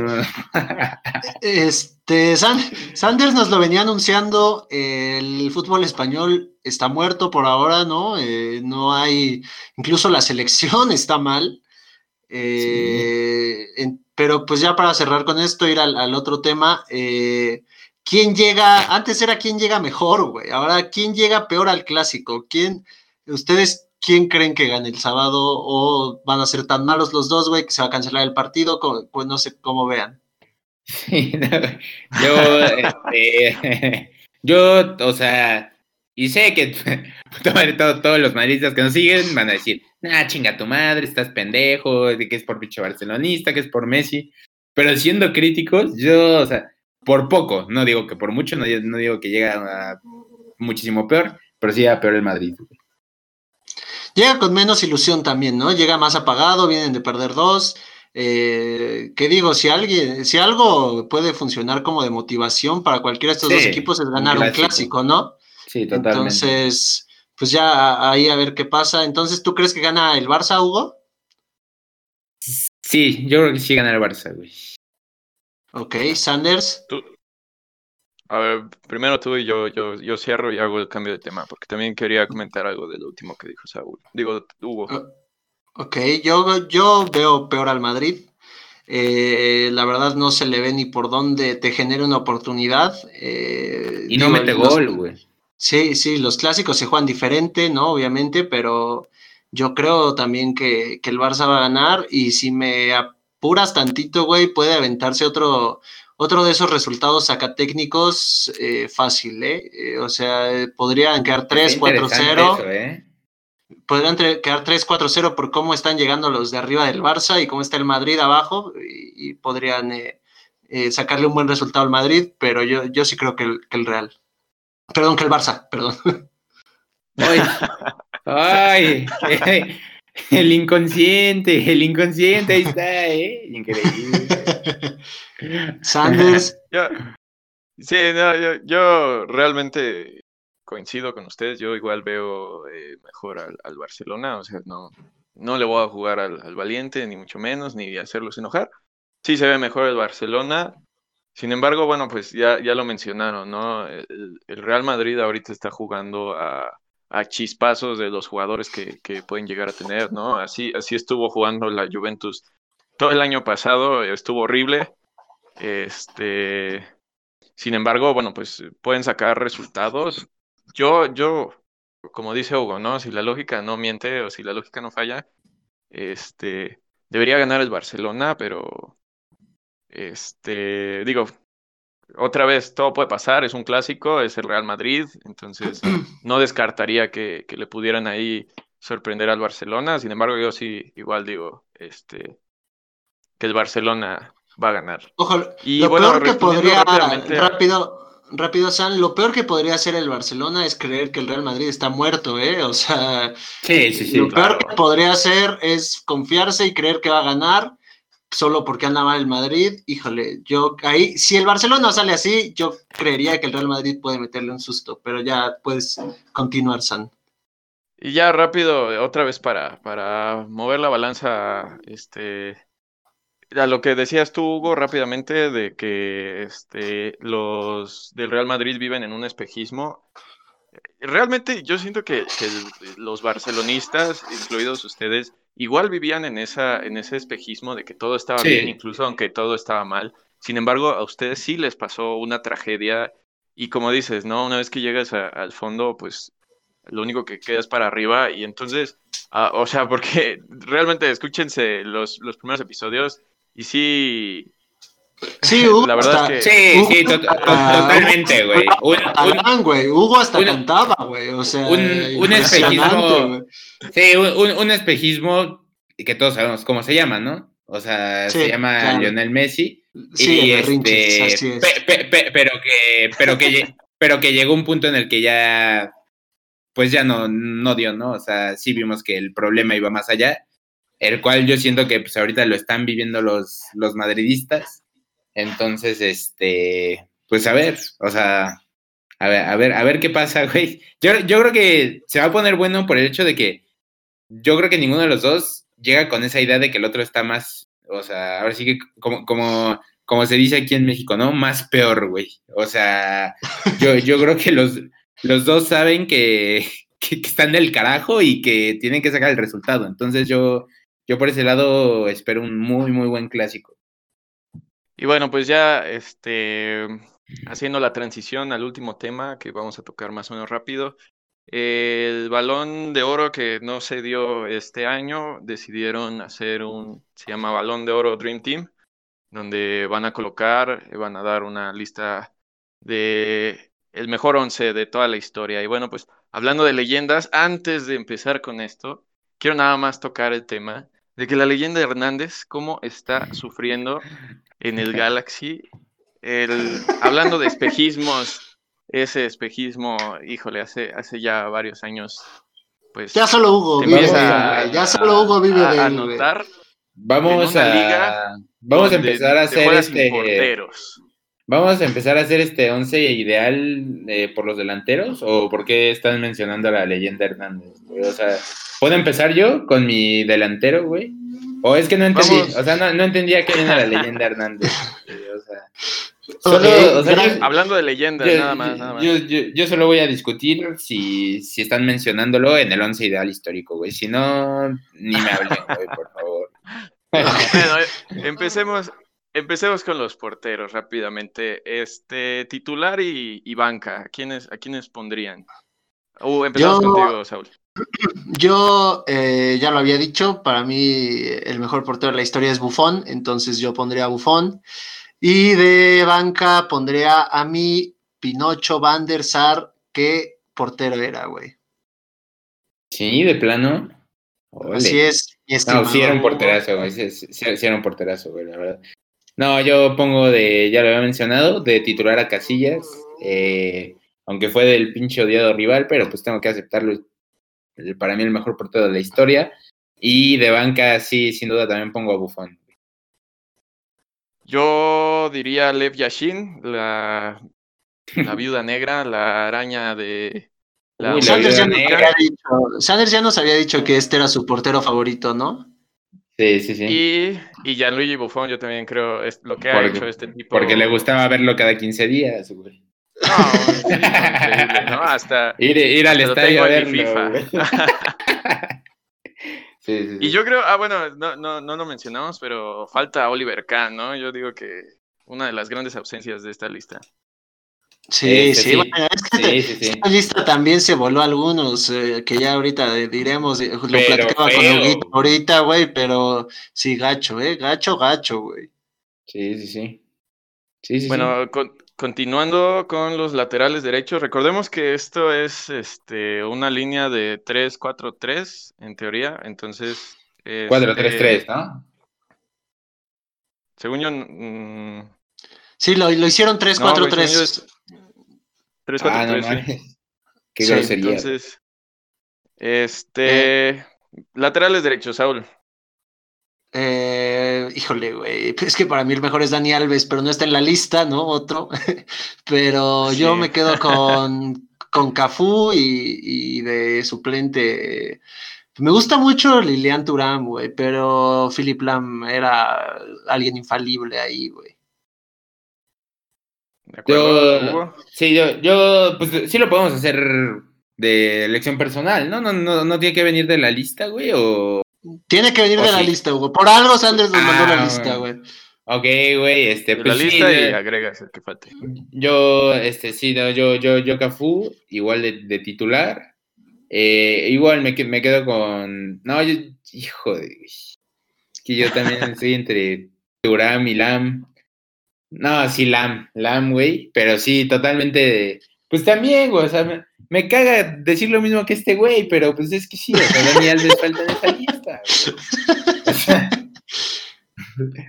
Este, San- Sanders nos lo venía anunciando, el fútbol español está muerto por ahora, ¿no? Eh, no hay, incluso la selección está mal. Eh, en- pero pues ya para cerrar con esto, ir al, al otro tema, eh, ¿quién llega? Antes era quién llega mejor, güey. Ahora, ¿quién llega peor al clásico? ¿Quién, ustedes, quién creen que gane el sábado o van a ser tan malos los dos, güey, que se va a cancelar el partido? Pues no sé cómo vean. Sí, yo, este, yo, o sea, y sé que todos los madridistas que nos siguen van a decir, ah, chinga tu madre, estás pendejo, de que es por pinche barcelonista, que es por Messi, pero siendo críticos, yo, o sea, por poco, no digo que por mucho, no, no digo que llega a muchísimo peor, pero sí a peor el Madrid. Llega con menos ilusión también, ¿no? Llega más apagado, vienen de perder dos. Eh, ¿Qué digo? Si alguien, si algo puede funcionar como de motivación para cualquiera de estos Sí, dos equipos es un ganar un clásico. clásico, ¿no? Sí, totalmente. Entonces, pues ya ahí a ver qué pasa. Entonces, ¿tú crees que gana el Barça, Hugo? Sí, yo creo que sí gana el Barça, güey. Ok, Sanders. Tú- A ver, primero tú y yo, yo, yo cierro y hago el cambio de tema, porque también quería comentar algo de lo último que dijo Saúl. Digo, Hugo. Ah, Ok, yo, yo veo peor al Madrid. Eh, la verdad no se le ve ni por dónde te genere una oportunidad. Eh, Y no digo, mete los- gol, güey. Sí, sí, los clásicos se juegan diferente, ¿no? Obviamente, pero yo creo también que, que el Barça va a ganar y si me apuras tantito, güey, puede aventarse otro, otro de esos resultados sacatécnicos eh, fácil, ¿eh? Eh, O sea, podrían quedar 3, Está 4, interesante 0 eso, ¿eh? podrían quedar 3-4-0 por cómo están llegando los de arriba del Barça y cómo está el Madrid abajo y, y podrían eh, sacarle un buen resultado al Madrid, pero yo, yo sí creo que el, que el Real. Perdón, que el Barça, perdón. Ay, ay, el inconsciente, el inconsciente, ahí está, ¿eh? Increíble. Sanders, Yo, sí, no, yo, yo realmente coincido con ustedes. Yo igual veo eh, mejor al, al Barcelona. O sea, no, no le voy a jugar al, al valiente, ni mucho menos, ni hacerlos enojar. Sí se ve mejor el Barcelona. Sin embargo, bueno, pues ya, ya lo mencionaron, ¿no? El, el Real Madrid ahorita está jugando a, a chispazos de los jugadores que, que pueden llegar a tener, ¿no? Así, así estuvo jugando la Juventus todo el año pasado, estuvo horrible. Este, sin embargo, bueno, pues pueden sacar resultados. Yo, yo, como dice Hugo, ¿no? Si la lógica no miente o si la lógica no falla, este, debería ganar el Barcelona, pero, este, digo, otra vez, todo puede pasar, es un clásico, es el Real Madrid, entonces no descartaría que, que le pudieran ahí sorprender al Barcelona. Sin embargo, yo sí, igual digo, este, que el Barcelona va a ganar. ojo, Y lo bueno, peor que podría, rápido, rápido, San, lo peor que podría hacer el Barcelona es creer que el Real Madrid está muerto, ¿eh? O sea, Sí, sí, sí. lo claro. peor que podría hacer es confiarse y creer que va a ganar solo porque anda mal el Madrid. Híjole, yo ahí, si el Barcelona sale así, yo creería que el Real Madrid puede meterle un susto, pero ya puedes continuar, San. Y ya rápido, otra vez para, para mover la balanza, este, a lo que decías tú, Hugo, rápidamente, de que este, los del Real Madrid viven en un espejismo. Realmente yo siento que, que los barcelonistas, incluidos ustedes, igual vivían en, esa, en ese espejismo de que todo estaba Sí. bien, incluso aunque todo estaba mal. Sin embargo, a ustedes sí les pasó una tragedia y como dices, ¿no? Una vez que llegas a- al fondo, pues lo único que queda es para arriba y entonces, ah, o sea, porque realmente escúchense los, los primeros episodios y sí, Sí, Hugo, La verdad hasta- es que- Sí, Hugo- sí, to- to- totalmente, güey. Un, güey. Hugo hasta un- cantaba, güey. O sea, un- espejismo- sí, un, espejismo que todos sabemos cómo se llama, ¿no? O sea, Sí, se llama claro. Lionel Messi. Sí, y este, así es. pe- pe- pe- pero que, pero que, pero que llegó un punto en el que ya, pues ya no, no dio, ¿no? O sea, sí vimos que el problema iba más allá, el cual yo siento que pues ahorita lo están viviendo los, los madridistas. Entonces, este, pues a ver, o sea, a ver, a ver, a ver qué pasa, güey. Yo, yo creo que se va a poner bueno por el hecho de que yo creo que ninguno de los dos llega con esa idea de que el otro está más, o sea, ahora sí que como, como, como se dice aquí en México, ¿no? Más peor, güey. O sea, yo, yo creo que los, los dos saben que, que, que están del carajo y que tienen que sacar el resultado. Entonces yo, yo por ese lado espero un muy, muy buen clásico. Y bueno, pues ya este, haciendo la transición al último tema que vamos a tocar más o menos rápido. El balón de oro que no se dio este año, decidieron hacer un, se llama Balón de Oro Dream Team, donde van a colocar, eh, van a dar una lista de el mejor once de toda la historia. Y bueno, pues hablando de leyendas, antes de empezar con esto, quiero nada más tocar el tema de que la leyenda de Hernández, cómo está sufriendo en el Galaxy. El, hablando de espejismos, ese espejismo, híjole, hace, hace ya varios años, pues Ya solo Hugo vive güey. Ya solo Hugo vive a, de a él, güey. notar Vamos a liga vamos a empezar a hacer este porteros. Vamos a empezar a hacer este once ideal eh, por los delanteros o por qué están mencionando a la leyenda Hernández. güey? O sea, ¿puedo empezar yo con mi delantero, güey? O es que no entendí, Vamos. o sea, no, no entendía quién era la leyenda Hernández. güey, O sea, solo, o sea, yo- Hablando de leyendas, yo, nada más, nada más. yo- yo- yo solo voy a discutir si, si están mencionándolo en el once ideal histórico, güey. Si no, ni me hablen, güey, por favor. Bueno, eh, empecemos, empecemos con los porteros rápidamente. Este titular y, y banca, ¿a quiénes, ¿a quiénes pondrían? Uh, empezamos Yo- contigo, Saúl. Yo eh, ya lo había dicho, para mí el mejor portero de la historia es Buffon, entonces yo pondría a Buffon. Y de banca pondría a mi Pinocho Van der Sar, que portero era, güey. Sí, de plano. Ole. Así es. No, sí era un porterazo, güey. Sí, sí, sí era un porterazo, güey, la verdad. No, yo pongo de, ya lo había mencionado, de titular a Casillas, eh, aunque fue del pinche odiado rival, pero pues tengo que aceptarlo. Para mí el mejor portero de la historia. Y de banca, sí, sin duda también pongo a Buffon. Yo diría Lev Yashin, la, la viuda negra, la araña de... La Uy, la Sanders ya, viuda nos negra. había dicho, Sanders ya nos había dicho que este era su portero favorito, ¿no? Sí, sí, sí. Y, y Gianluigi Buffon, yo también creo, es lo que ha Porque- hecho este tipo. Porque le gustaba verlo cada 15 días, güey. No, sí, increíble, ¿no? Hasta... Ir, ir al estadio a verlo, FIFA. sí, sí. Y yo creo, ah, bueno, no, no, no lo mencionamos, pero falta Oliver Kahn, ¿no? Yo digo que una de las grandes ausencias de esta lista. Sí, Este, sí, sí. bueno, es que Sí, sí, sí. esta lista también se voló algunos, eh, que ya ahorita eh, diremos, eh, lo Pero platicaba con feo. Huguito ahorita, güey, pero sí, gacho, eh, gacho, gacho, güey. Sí, sí, sí. Sí, sí, Bueno, con- continuando con los laterales derechos, recordemos que esto es este, una línea de 3-4-3, en teoría, entonces... sí. este, 4-3-3, ¿no? Según yo, mm, Sí, lo, lo hicieron 3-4-3. No, güey, según yo es 3-4-3, Ah, no sí. mames. Qué Sí, grosería. Entonces, este, laterales derechos, Saúl. Eh, híjole, güey, es que para mí el mejor es Dani Alves, pero no está en la lista, ¿no? Otro. pero yo me quedo con, con Cafú y, y de suplente Me gusta mucho Lilian Turam, güey, pero Philip Lam era alguien infalible ahí, güey. ¿De acuerdo, Yo, Hugo? sí, yo, yo, pues sí lo podemos hacer de elección personal, ¿no? No, no, no tiene que venir de la lista, güey, o... Tiene que venir de la lista, güey. Por algo Sanders nos mandó Ah, la lista, bueno. güey. Ok, güey, este, pues la sí, lista y agregas el que falte. Yo, este, sí, no, yo, yo, yo Cafú, igual de, de titular. Eh, igual me, que- me quedo con. No, yo, hijo de. Es que yo también estoy entre Turam y Lam. No, sí, Lam, Lam, güey. Pero sí, totalmente. Pues también, güey. O sea, me, caga decir lo mismo que este güey, pero pues es que sí, o sea, Dani falta en esa lista, güey.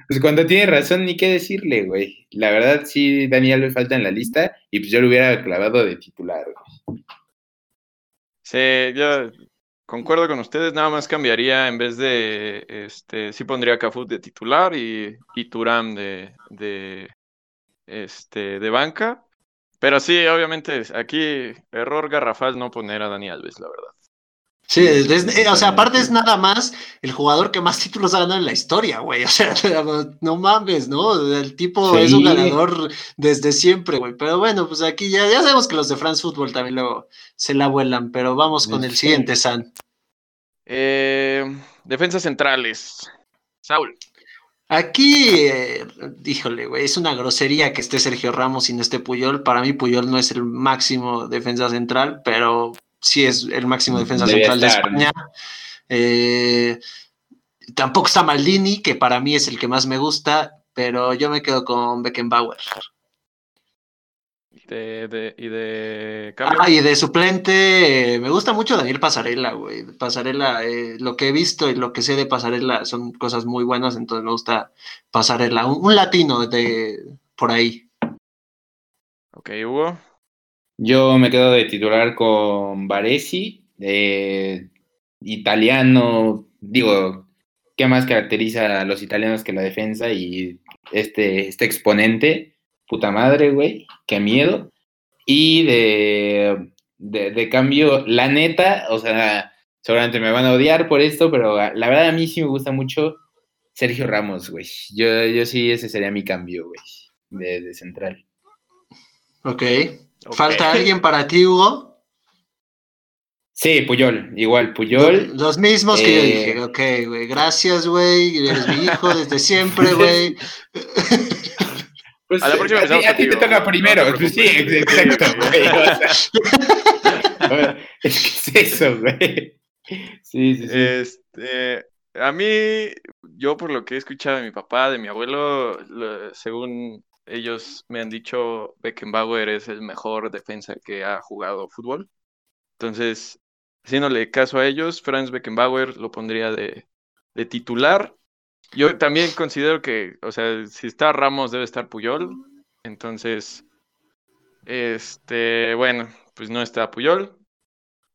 Pues cuando tiene razón, ni qué decirle, güey. La verdad, sí, Dani Alves falta en la lista y pues yo lo hubiera clavado de titular, güey. Sí, yo concuerdo con ustedes, nada más cambiaría en vez de, este, sí pondría Cafú de titular y, y Turam de, de, este, de banca. Pero sí, obviamente, aquí error garrafal no poner a Dani Alves, la verdad. Sí, es- es- eh, o sea, aparte es nada más el jugador que más títulos ha ganado en la historia, güey. O sea, no mames, ¿no? El tipo es un ganador desde siempre, güey. Pero bueno, pues aquí ya, ya sabemos que los de France Football también luego se la vuelan, pero vamos con el siguiente, San. Eh, defensas centrales. Saúl. Aquí, eh, híjole, güey, es una grosería que esté Sergio Ramos sin este Puyol. Para mí, Puyol no es el máximo defensa central, pero sí es el máximo defensa Debe central estar, de España. Eh, tampoco está Maldini, que para mí es el que más me gusta, pero yo me quedo con Beckenbauer. De, de, y de cambio. Ah, y de suplente, eh, me gusta mucho Daniel Pasarela, güey. Pasarela, eh, lo que he visto y lo que sé de Pasarela son cosas muy buenas, entonces me gusta Pasarela. Un, un latino de por ahí. Ok, Hugo. Yo me quedo de titular con Baresi, eh, italiano, digo, ¿qué más caracteriza a los italianos que la defensa y este, este exponente? Puta madre, güey, qué miedo. Y de, de, cambio, la neta, o sea, seguramente me van a odiar por esto, pero la verdad a mí sí me gusta mucho Sergio Ramos, güey. Yo, yo sí, ese sería mi cambio, güey, de, de central. Ok. ¿Falta alguien para ti, Hugo? Sí, Puyol, igual, Puyol. Los mismos que yo eh, dije. Ok, güey. Gracias, güey. Eres mi hijo desde siempre, güey. Pues, A la próxima a ti, empezamos a ti te toca no primero. te pues sí, exacto, güey. o sea. es que es eso, güey. Sí, sí, sí. Este, a mí, yo por lo que he escuchado de mi papá, de mi abuelo, lo- según ellos me han dicho, Beckenbauer es el mejor defensa que ha jugado fútbol. Entonces, haciéndole caso a ellos, Franz Beckenbauer lo pondría de, de titular. Yo también considero que, o sea, si está Ramos debe estar Puyol. Entonces, este, bueno, pues no está Puyol.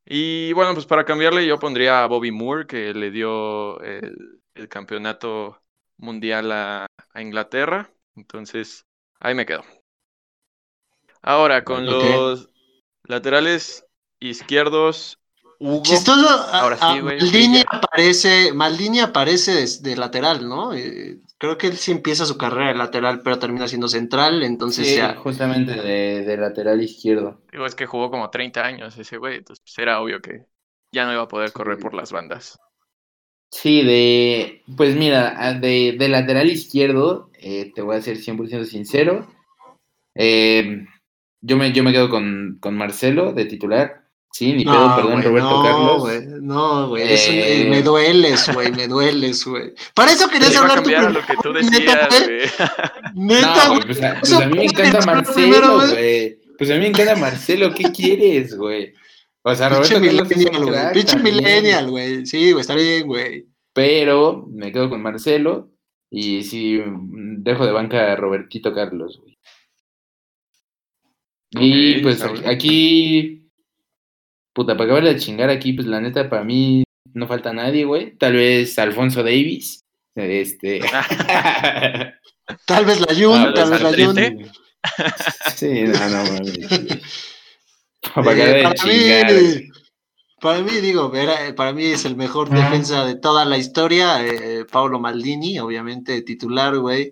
Y bueno, pues para cambiarle yo pondría a Bobby Moore, que le dio el, campeonato mundial a Inglaterra. Entonces, ahí me quedo. Ahora, con los laterales izquierdos, Hugo. Chistoso. a- Ahora sí, a- güey, Maldini aparece, Maldini aparece de, de lateral, ¿no? Eh, creo que él sí empieza su carrera de lateral, pero termina siendo central, entonces Sí, ya. justamente de, de lateral izquierdo. Digo, es que jugó como 30 años ese güey, entonces pues, era obvio que ya no iba a poder correr Sí. por las bandas. Sí, de. Pues mira, a- de, de lateral izquierdo, eh, te voy a ser 100% sincero. eh, yo, me, yo me quedo con, con Marcelo de titular. Sí, ni pedo, perdón, güey, Roberto no, Carlos. güey, no, güey, Eh, me dueles, güey, me dueles, güey. Para eso querías hablar tú lo que decías, güey. Neta, No, güey. pues a, pues a mí me encanta Marcelo, güey. Pues a mí me encanta Marcelo, ¿qué quieres, güey? O sea, Roberto millennial, güey. Pinche millennial, güey. Sí, güey, está bien, güey. Pero me quedo con Marcelo y sí, dejo de banca a Robertito Carlos, güey. Y pues aquí, puta, para acabar de chingar aquí, pues la neta, para mí no falta nadie, güey. Tal vez Alfonso Davis. Este. Tal vez la Jun, tal vez la. Jun. Sí, no, no mames. Para Eh, para mí, Para mí, digo, era- para mí es el mejor defensa de toda la historia, eh, Paolo Maldini, obviamente titular, güey.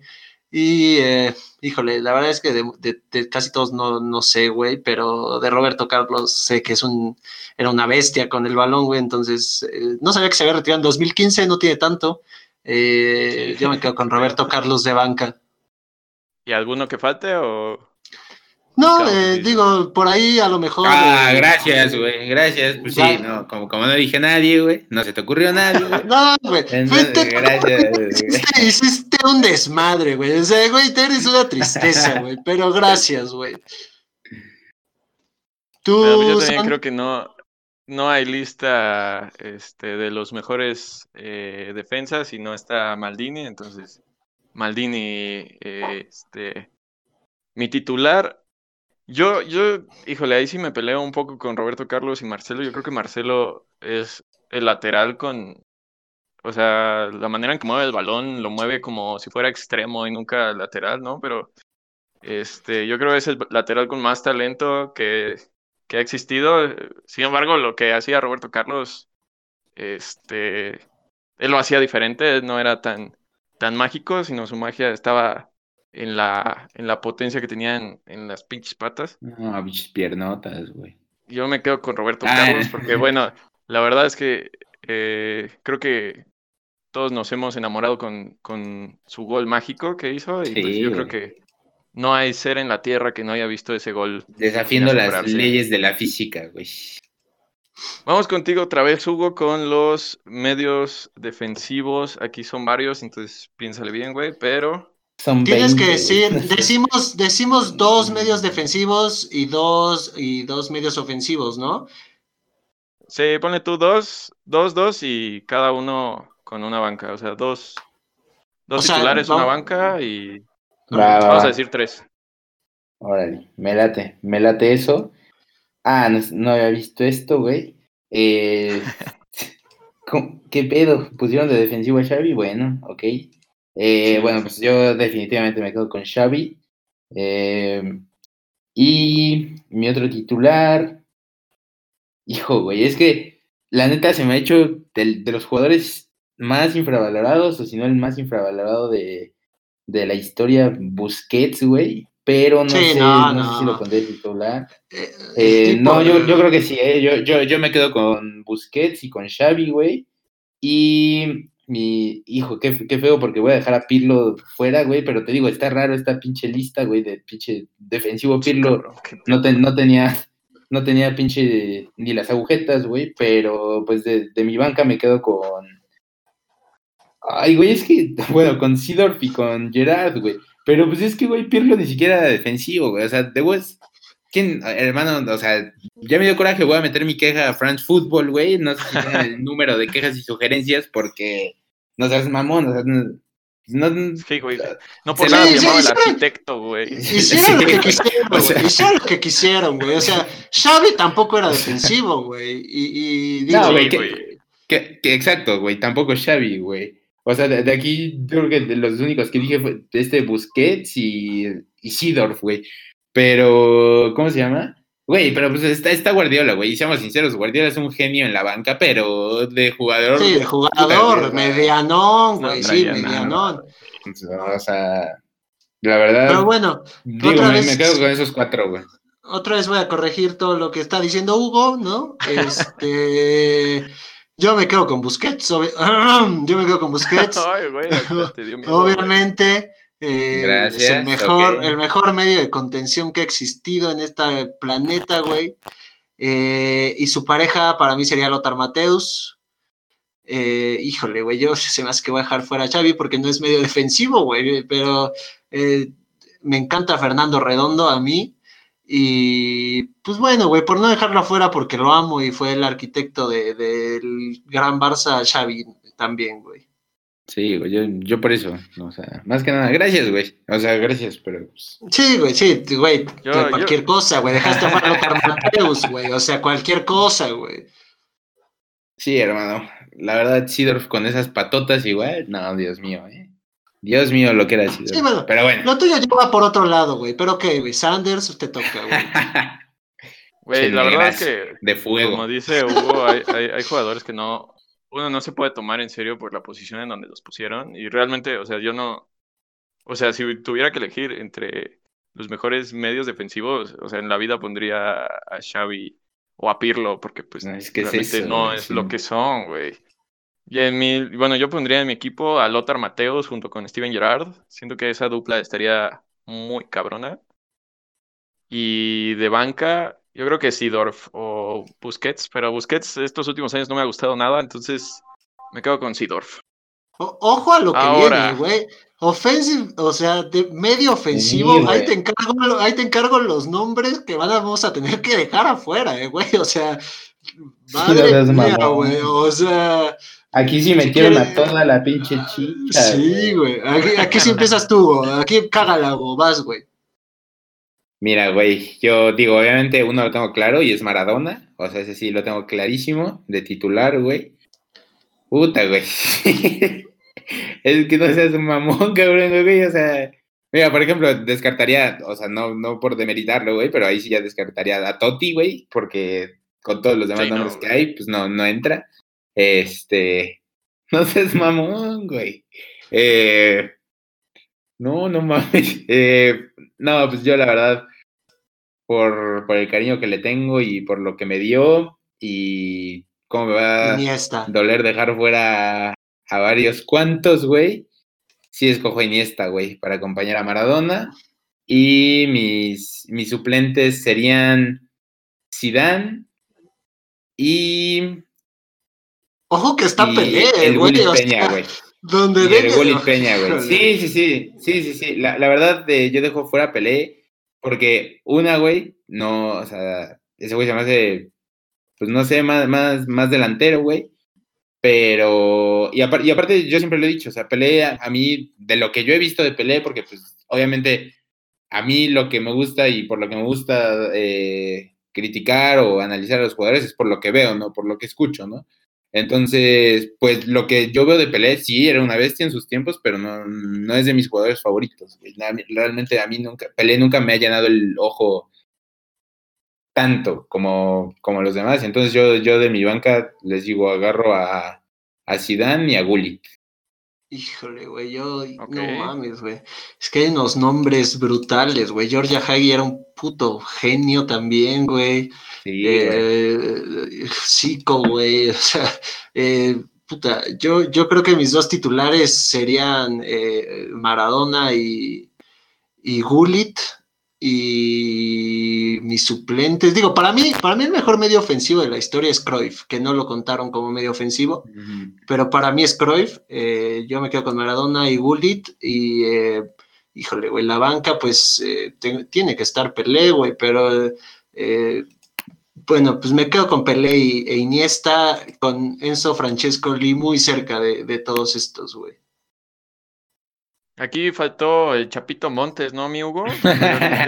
Y, eh, híjole, la verdad es que de, de- de casi todos no, no sé, güey, pero de Roberto Carlos sé que es un, era una bestia con el balón, güey, entonces eh, no sabía que se había retirado en 2015, no tiene tanto. Eh, Sí. Yo me quedo con Roberto Carlos de banca. ¿Y alguno que falte o...? No, Claro, eh, digo, por ahí a lo mejor. Ah, eh, gracias, güey, gracias. Pues sí, no, como, como no dije a nadie, güey, no se te ocurrió a nadie, güey. No, güey. Hiciste, hiciste un desmadre, güey. O sea, güey, te eres una tristeza, güey. Pero gracias, güey. Tú, Pero yo también San- creo que no, no hay lista este, de los mejores eh, defensas y no está Maldini, entonces Maldini, eh, este, mi titular. Yo, yo, híjole, ahí sí me peleo un poco con Roberto Carlos y Marcelo. Yo creo que Marcelo es el lateral con, o sea, la manera en que mueve el balón, lo mueve como si fuera extremo y nunca lateral, ¿no? Pero este, yo creo que es el lateral con más talento que, que ha existido. Sin embargo, lo que hacía Roberto Carlos, este, él lo hacía diferente, no era tan, tan mágico, sino su magia estaba en la, en la potencia que tenía en, en las pinches patas. No, bichos piernotas, güey. Yo me quedo con Roberto Ah. Carlos porque, bueno, la verdad es que eh, creo que todos nos hemos enamorado con, con su gol mágico que hizo y pues Sí, yo creo que no hay ser en la tierra que no haya visto ese gol. Desafiando las leyes de la física, güey. Vamos contigo otra vez, Hugo, con los medios defensivos. Aquí son varios, entonces piénsale bien, güey, pero Son tienes 20, que decir, decimos, decimos dos medios defensivos y dos, y dos medios ofensivos, ¿no? sí, ponle tú dos, dos, dos y cada uno con una banca, o sea, dos, dos O sea, titulares, una banca y Va, va, vamos va. a decir tres. Órale, me late, me late eso. Ah, no, no había visto esto, güey. Eh, ¿cómo- ¿Qué pedo? ¿Pusieron de defensivo a Xavi? Bueno, ok. Eh, bueno, pues yo definitivamente me quedo con Xavi. Eh, y mi otro titular. Hijo, güey, es que la neta se me ha hecho de, los jugadores más infravalorados, o si no el más infravalorado de, de la historia, Busquets, güey. Pero no Sí, sé, no, no, sé si lo pondré titular. Eh, tipo, no, yo, yo creo que sí, eh, yo, yo, yo me quedo con Busquets y con Xavi, güey. Y mi hijo, qué, qué feo porque voy a dejar a Pirlo fuera, güey, pero te digo, está raro esta pinche lista, güey, de pinche defensivo Pirlo. No, te- no tenía, no tenía pinche ni las agujetas, güey, pero pues de, de mi banca me quedo con... Ay, güey, es que, bueno, con Sidorf y con Gerard, güey. Pero pues es que, güey, Pirlo ni siquiera era defensivo, güey. O sea, de West, ¿quién, hermano? O sea, ya me dio coraje, voy a meter mi queja a France Football, güey. No sé si el número de quejas y sugerencias porque no seas mamón, o sea, no... no- Sí, güey. No por nada sí, llamaba sí. el arquitecto, güey. Hicieron lo que quisieron, o sea. güey. Hicieron lo que quisieron, güey. O sea, Xavi tampoco era defensivo, güey. Y, y digo, No, Sí, güey, que- güey. Que, que exacto, güey, tampoco Xavi, güey. O sea, de, de aquí yo creo que de los únicos que dije fue este Busquets y, y Sidorf, güey. Pero, ¿cómo se llama? Güey, pero pues está, está Guardiola, güey. Y seamos sinceros, Guardiola es un genio en la banca, pero de jugador. sí, de jugador, medianón, No güey. Sí, medianón. O sea, la verdad. Pero bueno, digo, otra me, vez- me quedo con esos cuatro, güey. otra vez voy a corregir todo lo que está diciendo Hugo, ¿no? Este. Yo me quedo con Busquets. obvi- Yo me quedo con Busquets. Ay, güey, te dio miedo, Obviamente, eh, es el mejor, el mejor medio de contención que ha existido en este planeta, güey. Eh, y su pareja para mí sería Lothar Mateus. Eh, híjole, güey, yo se me hace que voy a dejar fuera a Xavi porque no es medio defensivo, güey, pero me encanta Fernando Redondo a mí. Y pues bueno, güey, por no dejarlo afuera porque lo amo y fue el arquitecto de- del gran Barça, Xavi también, güey. Sí, güey, yo, yo por eso. O sea, más que nada, gracias, güey. O sea, gracias, pero. pues, Sí, güey, sí, güey, Yo- yo- cualquier cosa, güey, dejaste fuera a Lothar Mateus, güey, o sea, cualquier cosa, güey. Sí, hermano. La verdad, Sidorf con esas patotas igual. No, Dios mío, ¿eh? Dios mío, lo que era Sidorf. Sí, bueno, Pero bueno. Lo tuyo lleva por otro lado, güey, pero ok, güey, Sanders, usted toca, güey. Güey, la verdad es que, de fuego. como dice Hugo, hay, hay, hay jugadores que no, uno no se puede tomar en serio por la posición en donde los pusieron. Y realmente, o sea, yo no, o sea, si tuviera que elegir entre los mejores medios defensivos, o sea, en la vida pondría a Xavi o a Pirlo, porque pues No, es que es realmente eso, no es sí. lo que son, güey. Y en mi, bueno, yo pondría en mi equipo a Lothar Mateos junto con Steven Gerrard. Siento que esa dupla estaría muy cabrona. Y de banca, yo creo que Sidorf o Busquets, pero Busquets estos últimos años no me ha gustado nada, entonces me quedo con Sidorf. O- ojo a lo que Ahora. viene, güey. Offensive, o sea, de medio ofensivo, Sí, ahí te encargo, ahí te encargo los nombres que van a- vamos a tener que dejar afuera, eh, güey. O sea, madre seas mía, güey. O sea, Aquí sí Si metieron quiere- a toda la pinche chica. sí, güey. Aquí, aquí sí empiezas tú, güey. Aquí cágala, güey. Vas, güey. Mira, güey, yo digo, obviamente uno lo tengo claro y es Maradona. O sea, ese sí lo tengo clarísimo, de titular, güey. Puta, güey. es que no seas un mamón, cabrón, güey. O sea, mira, por ejemplo, descartaría, o sea, no, no por demeritarlo, güey, pero ahí sí ya descartaría a Totti, güey, porque con todos los demás Sí, no, nombres que hay, pues no, no entra. Este, no seas mamón, güey. Eh, no, no mames. Eh, no, pues yo la verdad, por, por el cariño que le tengo y por lo que me dio y cómo me va a doler dejar fuera a, varios cuantos, güey. Sí escojo a Iniesta, güey, para acompañar a Maradona. Y mis, mis suplentes serían Zidane y, Ojo que está Pelé, el güey. Peña, güey. Donde Y el deje- Willy Peña, güey. Sí, sí, sí, sí, sí, sí. La, la verdad, eh, yo dejo fuera Pelé porque una, güey, no, o sea, ese güey se me hace, pues no sé, más, más, más delantero, güey. Pero, y, y aparte, yo siempre lo he dicho, o sea, Pelé, a, a mí, de lo que yo he visto de Pelé, porque pues obviamente a mí lo que me gusta y por lo que me gusta eh, criticar o analizar a los jugadores es por lo que veo, ¿no? Por lo que escucho, ¿no? Entonces, pues lo que yo veo de Pelé, sí, era una bestia en sus tiempos, pero no, no es de mis jugadores favoritos. Realmente a mí nunca, Pelé nunca me ha llenado el ojo tanto como, como los demás. Entonces yo, yo de mi banca les digo, agarro a, a Zidane y a Gullit. Híjole, güey, yo Ok. no mames, güey. Es que hay unos nombres brutales, güey. Georgia Hagi era un puto genio también, güey. Sí, güey. Eh, Zico, güey. O sea, eh, puta, yo, yo creo que mis dos titulares serían eh, Maradona y, y Gullit. Y mis suplentes, digo, para mí, para mí el mejor medio ofensivo de la historia es Cruyff, que no lo contaron como medio ofensivo pero para mí es Cruyff. eh, yo me quedo con Maradona y Gullit. Y, eh, híjole, güey, la banca, pues eh, te- tiene que estar Pelé, güey, pero eh, bueno, pues me quedo con Pelé y, e Iniesta, con Enzo Francescoli muy cerca de, de todos estos, güey. Aquí faltó el Chapito Montes, ¿no, mi Hugo?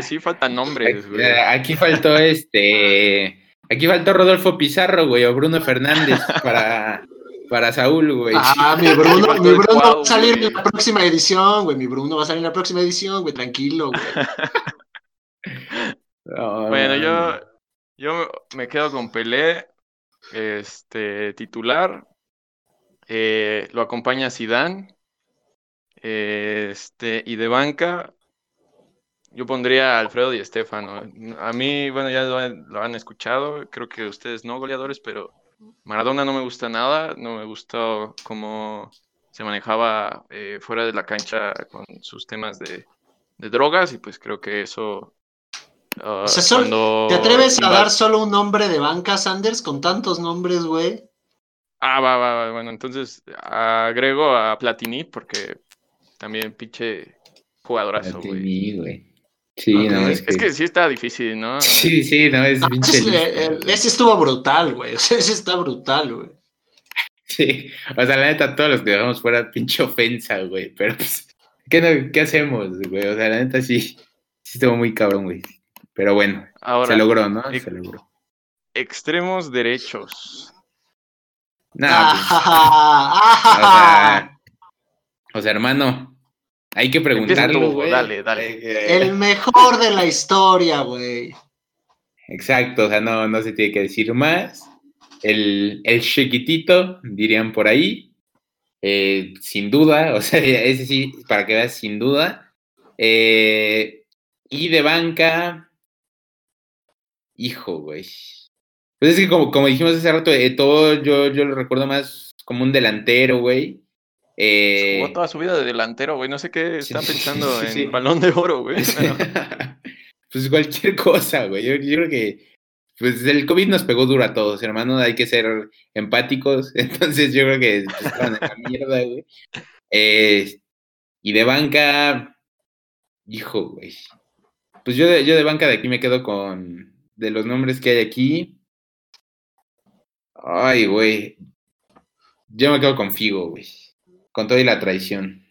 Sí faltan nombres, güey. Eh, Aquí faltó este. Aquí faltó Rodolfo Pizarro, güey, o Bruno Fernández para, para Saúl, güey. Ah, mi Bruno, mi Bruno va a salir güey. en la próxima edición, güey. Mi Bruno va a salir en la próxima edición, güey, tranquilo, güey. No, Bueno, no, yo, yo me quedo con Pelé, este, titular. Eh, lo acompaña Zidane. Este, y de banca, yo pondría a Alfredo Di Stéfano. A mí, bueno, ya lo han, lo han escuchado, creo que ustedes no goleadores, pero Maradona no me gusta nada, no me gustó cómo se manejaba eh, fuera de la cancha con sus temas de, de drogas, y pues creo que eso. ah, O sea, sol- cuando ¿Te atreves a dar solo un nombre de banca, Sanders, con tantos nombres, güey? Ah, va, va, va, bueno, entonces agrego a Platini porque también pinche jugadorazo, güey. Sí, Ok. no, Es, es que sí está difícil, ¿no? Sí, sí, no, es Ah, pinche ese, eh, güey. ese estuvo brutal, güey. O sea, ese está brutal, güey. Sí, o sea, la neta, todos los que dejamos fuera pinche ofensa, güey. Pero, pues, ¿qué, no- qué hacemos, güey? O sea, la neta, sí, sí estuvo muy cabrón, güey. Pero bueno, Ahora, se logró, ¿no? ex- Se logró. extremos derechos. No, pues, Ah, o sea, o sea, hermano, hay que preguntarlo, tú, güey. dale, dale. Eh, el mejor de la historia, güey. exacto, o sea, no, no se tiene que decir más. El, el chiquitito, dirían por ahí, eh, sin duda, o sea, ese sí, para que veas, sin duda. Eh, y de banca, hijo, güey. Pues es que como, como dijimos hace rato, eh, todo yo, yo lo recuerdo más como un delantero, güey. Eh, Jugó toda su vida de delantero, güey. No sé qué están pensando en balón de oro, güey. pues cualquier cosa, güey. Yo, yo, creo que pues el COVID nos pegó duro a todos, hermano. Hay que ser empáticos. Entonces yo creo que pues, en la mierda, güey. Eh, y de banca, hijo, güey. Pues yo de, yo de banca de aquí me quedo con de los nombres que hay aquí. Ay, güey. Yo me quedo con Figo, güey. Con todo y la traición.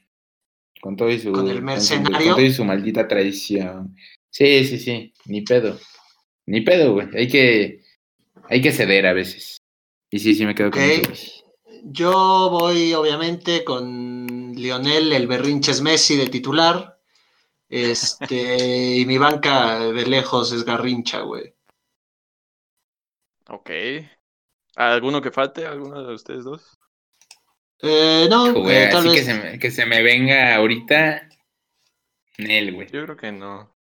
Con todo y su. Con el mercenario. Con, todo y su maldita traición. Sí, sí, sí. Ni pedo. Ni pedo, güey. Hay que. Hay que ceder a veces. Y sí, sí me quedo con Ok. eso. Yo voy, obviamente, con Lionel, el berrinches Messi de titular. Este, y mi banca de lejos es Garrincha, güey. Ok. ¿Alguno que falte? ¿Alguno de ustedes dos? Eh, no, Hijo, güey, eh, tal así que se, me, que se me venga ahorita. Nel, güey. Yo creo que no.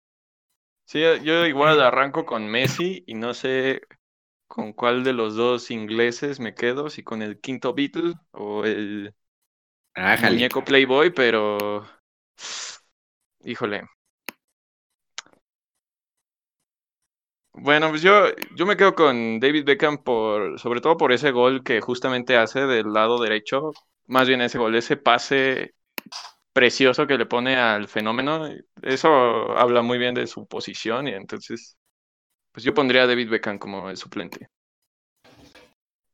Sí, yo igual arranco con Messi y no sé con cuál de los dos ingleses me quedo, si con el quinto Beatle o el muñeco Playboy, pero híjole. Bueno, pues yo, yo me quedo con David Beckham por, sobre todo por ese gol que justamente hace del lado derecho, más bien ese gol, ese pase precioso que le pone al fenómeno, eso habla muy bien de su posición y entonces, pues yo pondría a David Beckham como el suplente.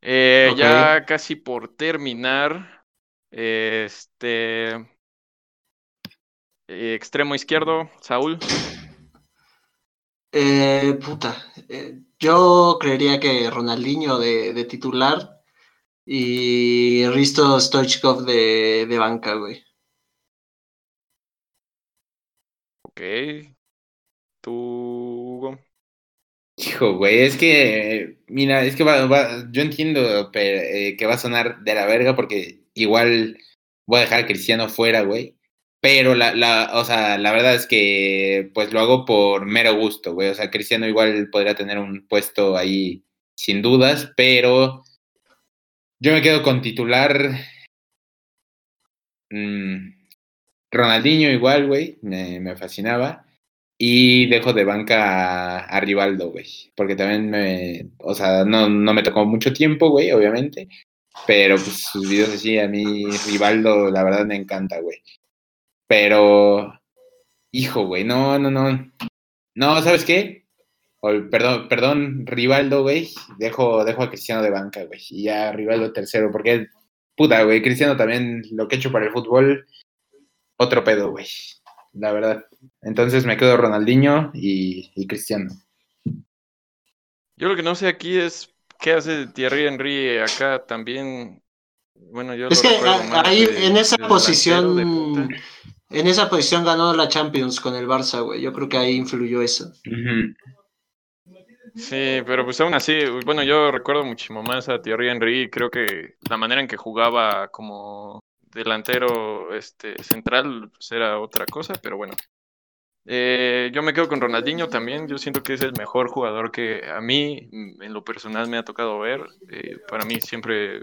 Eh. Ya casi por terminar, este eh, extremo izquierdo, Saúl. Eh, puta. eh, yo creería que Ronaldinho de, de titular y Risto Stoichkov de, de banca, güey. Ok. ¿Tú, Hugo? Hijo, güey, es que, mira, es que va, va- yo entiendo pe- eh, que va a sonar de la verga porque igual voy a dejar a Cristiano fuera, güey. Pero la, la, o sea, la verdad es que pues lo hago por mero gusto, güey. O sea, Cristiano igual podría tener un puesto ahí sin dudas, pero yo me quedo con titular. mm, Ronaldinho igual, güey, me, me fascinaba. Y dejo de banca a, a Rivaldo, güey. Porque también me. O sea, no, no me tocó mucho tiempo, güey, obviamente. Pero pues sus videos así, a mí, Rivaldo, la verdad me encanta, güey. Pero. Hijo, güey, no, no, no. No, ¿sabes qué? Perdón, perdón, Rivaldo, güey. Dejo, dejo a Cristiano de banca, güey. Y ya Rivaldo tercero, porque. Puta, güey, Cristiano también lo que ha hecho para el fútbol. Otro pedo, güey. La verdad. Entonces me quedo Ronaldinho y, y Cristiano. Yo lo que no sé aquí es qué hace Thierry Henry acá también. Bueno, yo Es lo que ahí de- en esa posición, en esa posición ganó la Champions con el Barça, güey. Yo creo que ahí influyó eso. Sí, pero pues aún así, bueno, yo recuerdo muchísimo más a Thierry Henry. Creo que la manera en que jugaba como delantero este, central pues era otra cosa, pero bueno. Eh, yo me quedo con Ronaldinho también. Yo siento que es el mejor jugador que a mí, mm, en lo personal, me ha tocado ver. Eh, para mí siempre,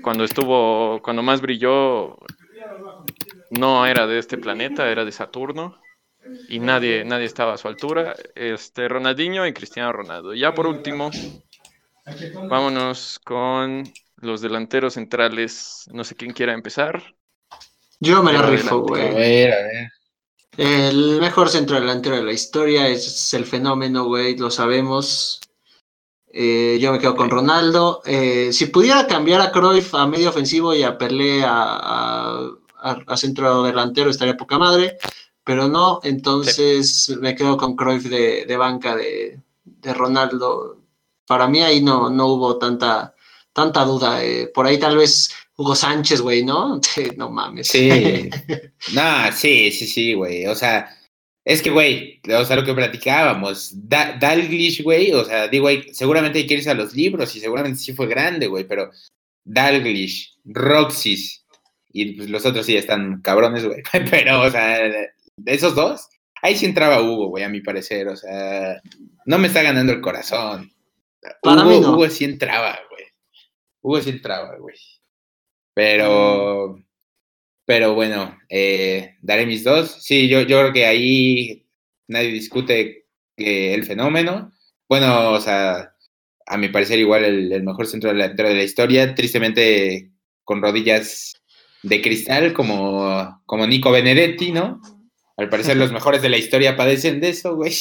cuando estuvo, cuando más brilló, no era de este planeta, era de Saturno. Y nadie, nadie estaba a su altura. Este, Ronaldinho y Cristiano Ronaldo. Ya por último, vámonos con los delanteros centrales. No sé quién quiera empezar. Yo me Pero rifo. A güey. ver, a ver. El mejor centro delantero de la historia es el fenómeno, güey, lo sabemos. Eh, yo me quedo con. Ronaldo. Eh, si pudiera cambiar a Cruyff a medio ofensivo y a Pelé a, a- centro delantero, estaría poca madre. Pero no, entonces me quedo con Cruyff de, de banca de, de Ronaldo. Para mí ahí no, no hubo tanta, tanta duda. eh. Por ahí tal vez Hugo Sánchez, güey, ¿no? no mames. Sí. no, sí, sí, sí, güey. O sea, Es que, güey, o sea, lo que platicábamos, Dalglish, güey, o sea, digo, güey, seguramente hay que irse a los libros y seguramente sí fue grande, güey, pero Dalglish, Roxys y pues los otros sí están cabrones, güey, pero, o sea, de esos dos, ahí sí entraba Hugo, güey, a mi parecer, o sea, no me está ganando el corazón. Para Hugo, mí no. Hugo sí entraba, güey. Hugo sí entraba, güey. Pero, pero bueno, eh, daré mis dos. Sí, yo, yo creo que ahí nadie discute que el fenómeno. Bueno, o sea, a mi parecer igual el, el mejor centro delantero de la historia, tristemente con rodillas de cristal como, como Nico Benedetti, ¿no? Al parecer los mejores de la historia padecen de eso, güey.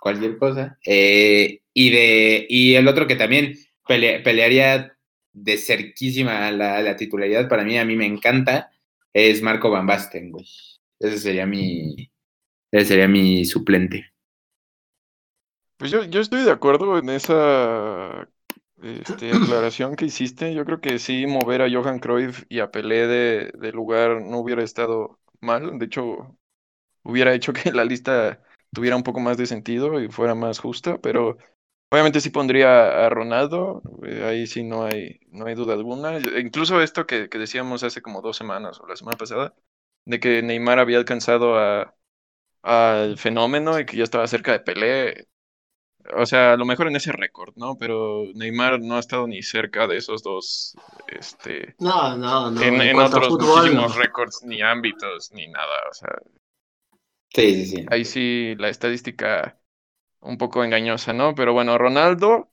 Cualquier cosa. Eh, y, de, y el otro que también pelea, pelearía de cerquísima la, la, titularidad, para mí, a mí me encanta, es Marco Van Basten, güey. Ese sería mi, ese sería mi suplente. Pues yo, yo estoy de acuerdo en esa este, aclaración que hiciste. Yo creo que sí, mover a Johan Cruyff y a Pelé de, de lugar no hubiera estado mal. De hecho, hubiera hecho que la lista tuviera un poco más de sentido y fuera más justa, pero obviamente sí pondría a Ronaldo, eh, ahí sí no hay, no hay duda alguna. Incluso esto que, que, decíamos hace como dos semanas o la semana pasada, de que Neymar había alcanzado a, al fenómeno y que ya estaba cerca de Pelé. O sea, a lo mejor en ese récord, ¿no? Pero Neymar no ha estado ni cerca de esos dos. Este, no, no, no. En, en otros fútbol, muchísimos no. récords, ni ámbitos, ni nada. O sea, Sí, sí, sí. Ahí sí la estadística un poco engañosa, ¿no? Pero bueno, Ronaldo.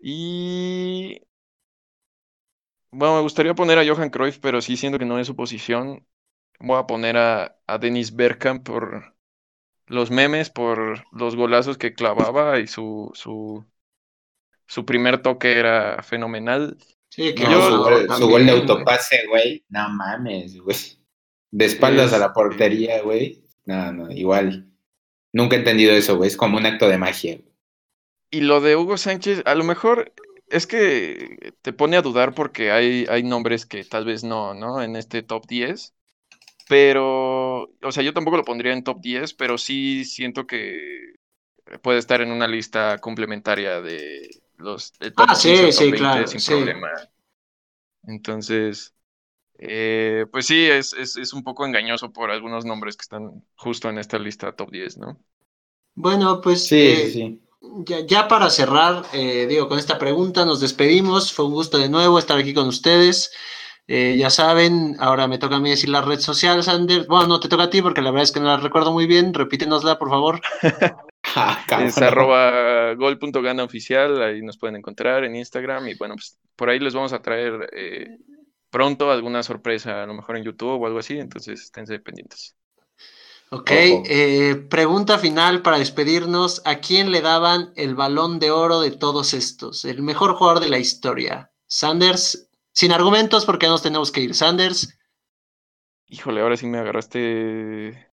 Y. Bueno, me gustaría poner a Johan Cruyff, pero sí siento que no es su posición. Voy a poner a, a Dennis Bergkamp por los memes, por los golazos que clavaba y su, su, su primer toque era fenomenal. Sí, que no, yo, su, gol, su gol de autopase, güey. No mames, güey. De espaldas es, a la portería, güey. No, no, igual. Nunca he entendido eso, güey. Es como un acto de magia. Y lo de Hugo Sánchez, a lo mejor es que te pone a dudar porque hay, hay nombres que tal vez no, ¿no? En este top 10. Pero, o sea, yo tampoco lo pondría en top 10, pero sí siento que puede estar en una lista complementaria de los de top ah, sí, 15, sí, 20 claro, sin sí. problema. Entonces, eh, pues sí, es, es, es, un poco engañoso por algunos nombres que están justo en esta lista top 10, ¿no? Bueno, pues sí, eh, sí. Ya, ya, para cerrar, eh, digo, con esta pregunta nos despedimos. Fue un gusto de nuevo estar aquí con ustedes. Eh, ya saben, ahora me toca a mí decir la red social, Sander. Bueno, no te toca a ti porque la verdad es que no la recuerdo muy bien. Repítenosla, por favor. Ah, es arroba gol.gana oficial, ahí nos pueden encontrar en Instagram y bueno, pues por ahí les vamos a traer eh, pronto alguna sorpresa, a lo mejor en YouTube o algo así, entonces esténse pendientes. Ok, eh, pregunta final para despedirnos. ¿A quién le daban el balón de oro de todos estos? El mejor jugador de la historia. Sanders, sin argumentos porque nos tenemos que ir. Sanders. Híjole, ahora sí me agarraste.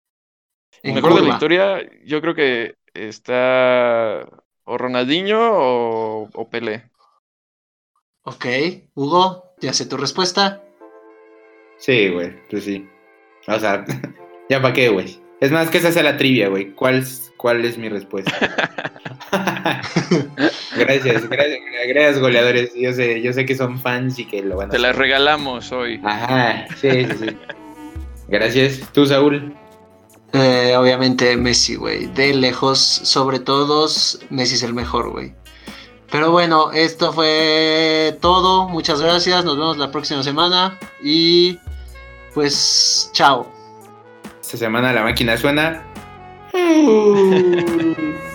El mejor curva. de la historia, yo creo que está o Ronaldinho o, o Pelé. Ok, Hugo, ya sé tu respuesta. Sí, güey, pues sí. O sea, ya para qué, güey. Es más que esa sea la trivia, güey. ¿Cuál, es, ¿Cuál es mi respuesta? gracias, gracias, gracias, goleadores. Yo sé, yo sé que son fans y que lo van a Te las regalamos hoy. Ajá, sí, sí, sí. Gracias. ¿Tú, Saúl? Eh, obviamente Messi, güey. De lejos, sobre todos, Messi es el mejor, güey. Pero bueno, esto fue todo. Muchas gracias. Nos vemos la próxima semana. Y pues, chao. Esta semana la máquina suena.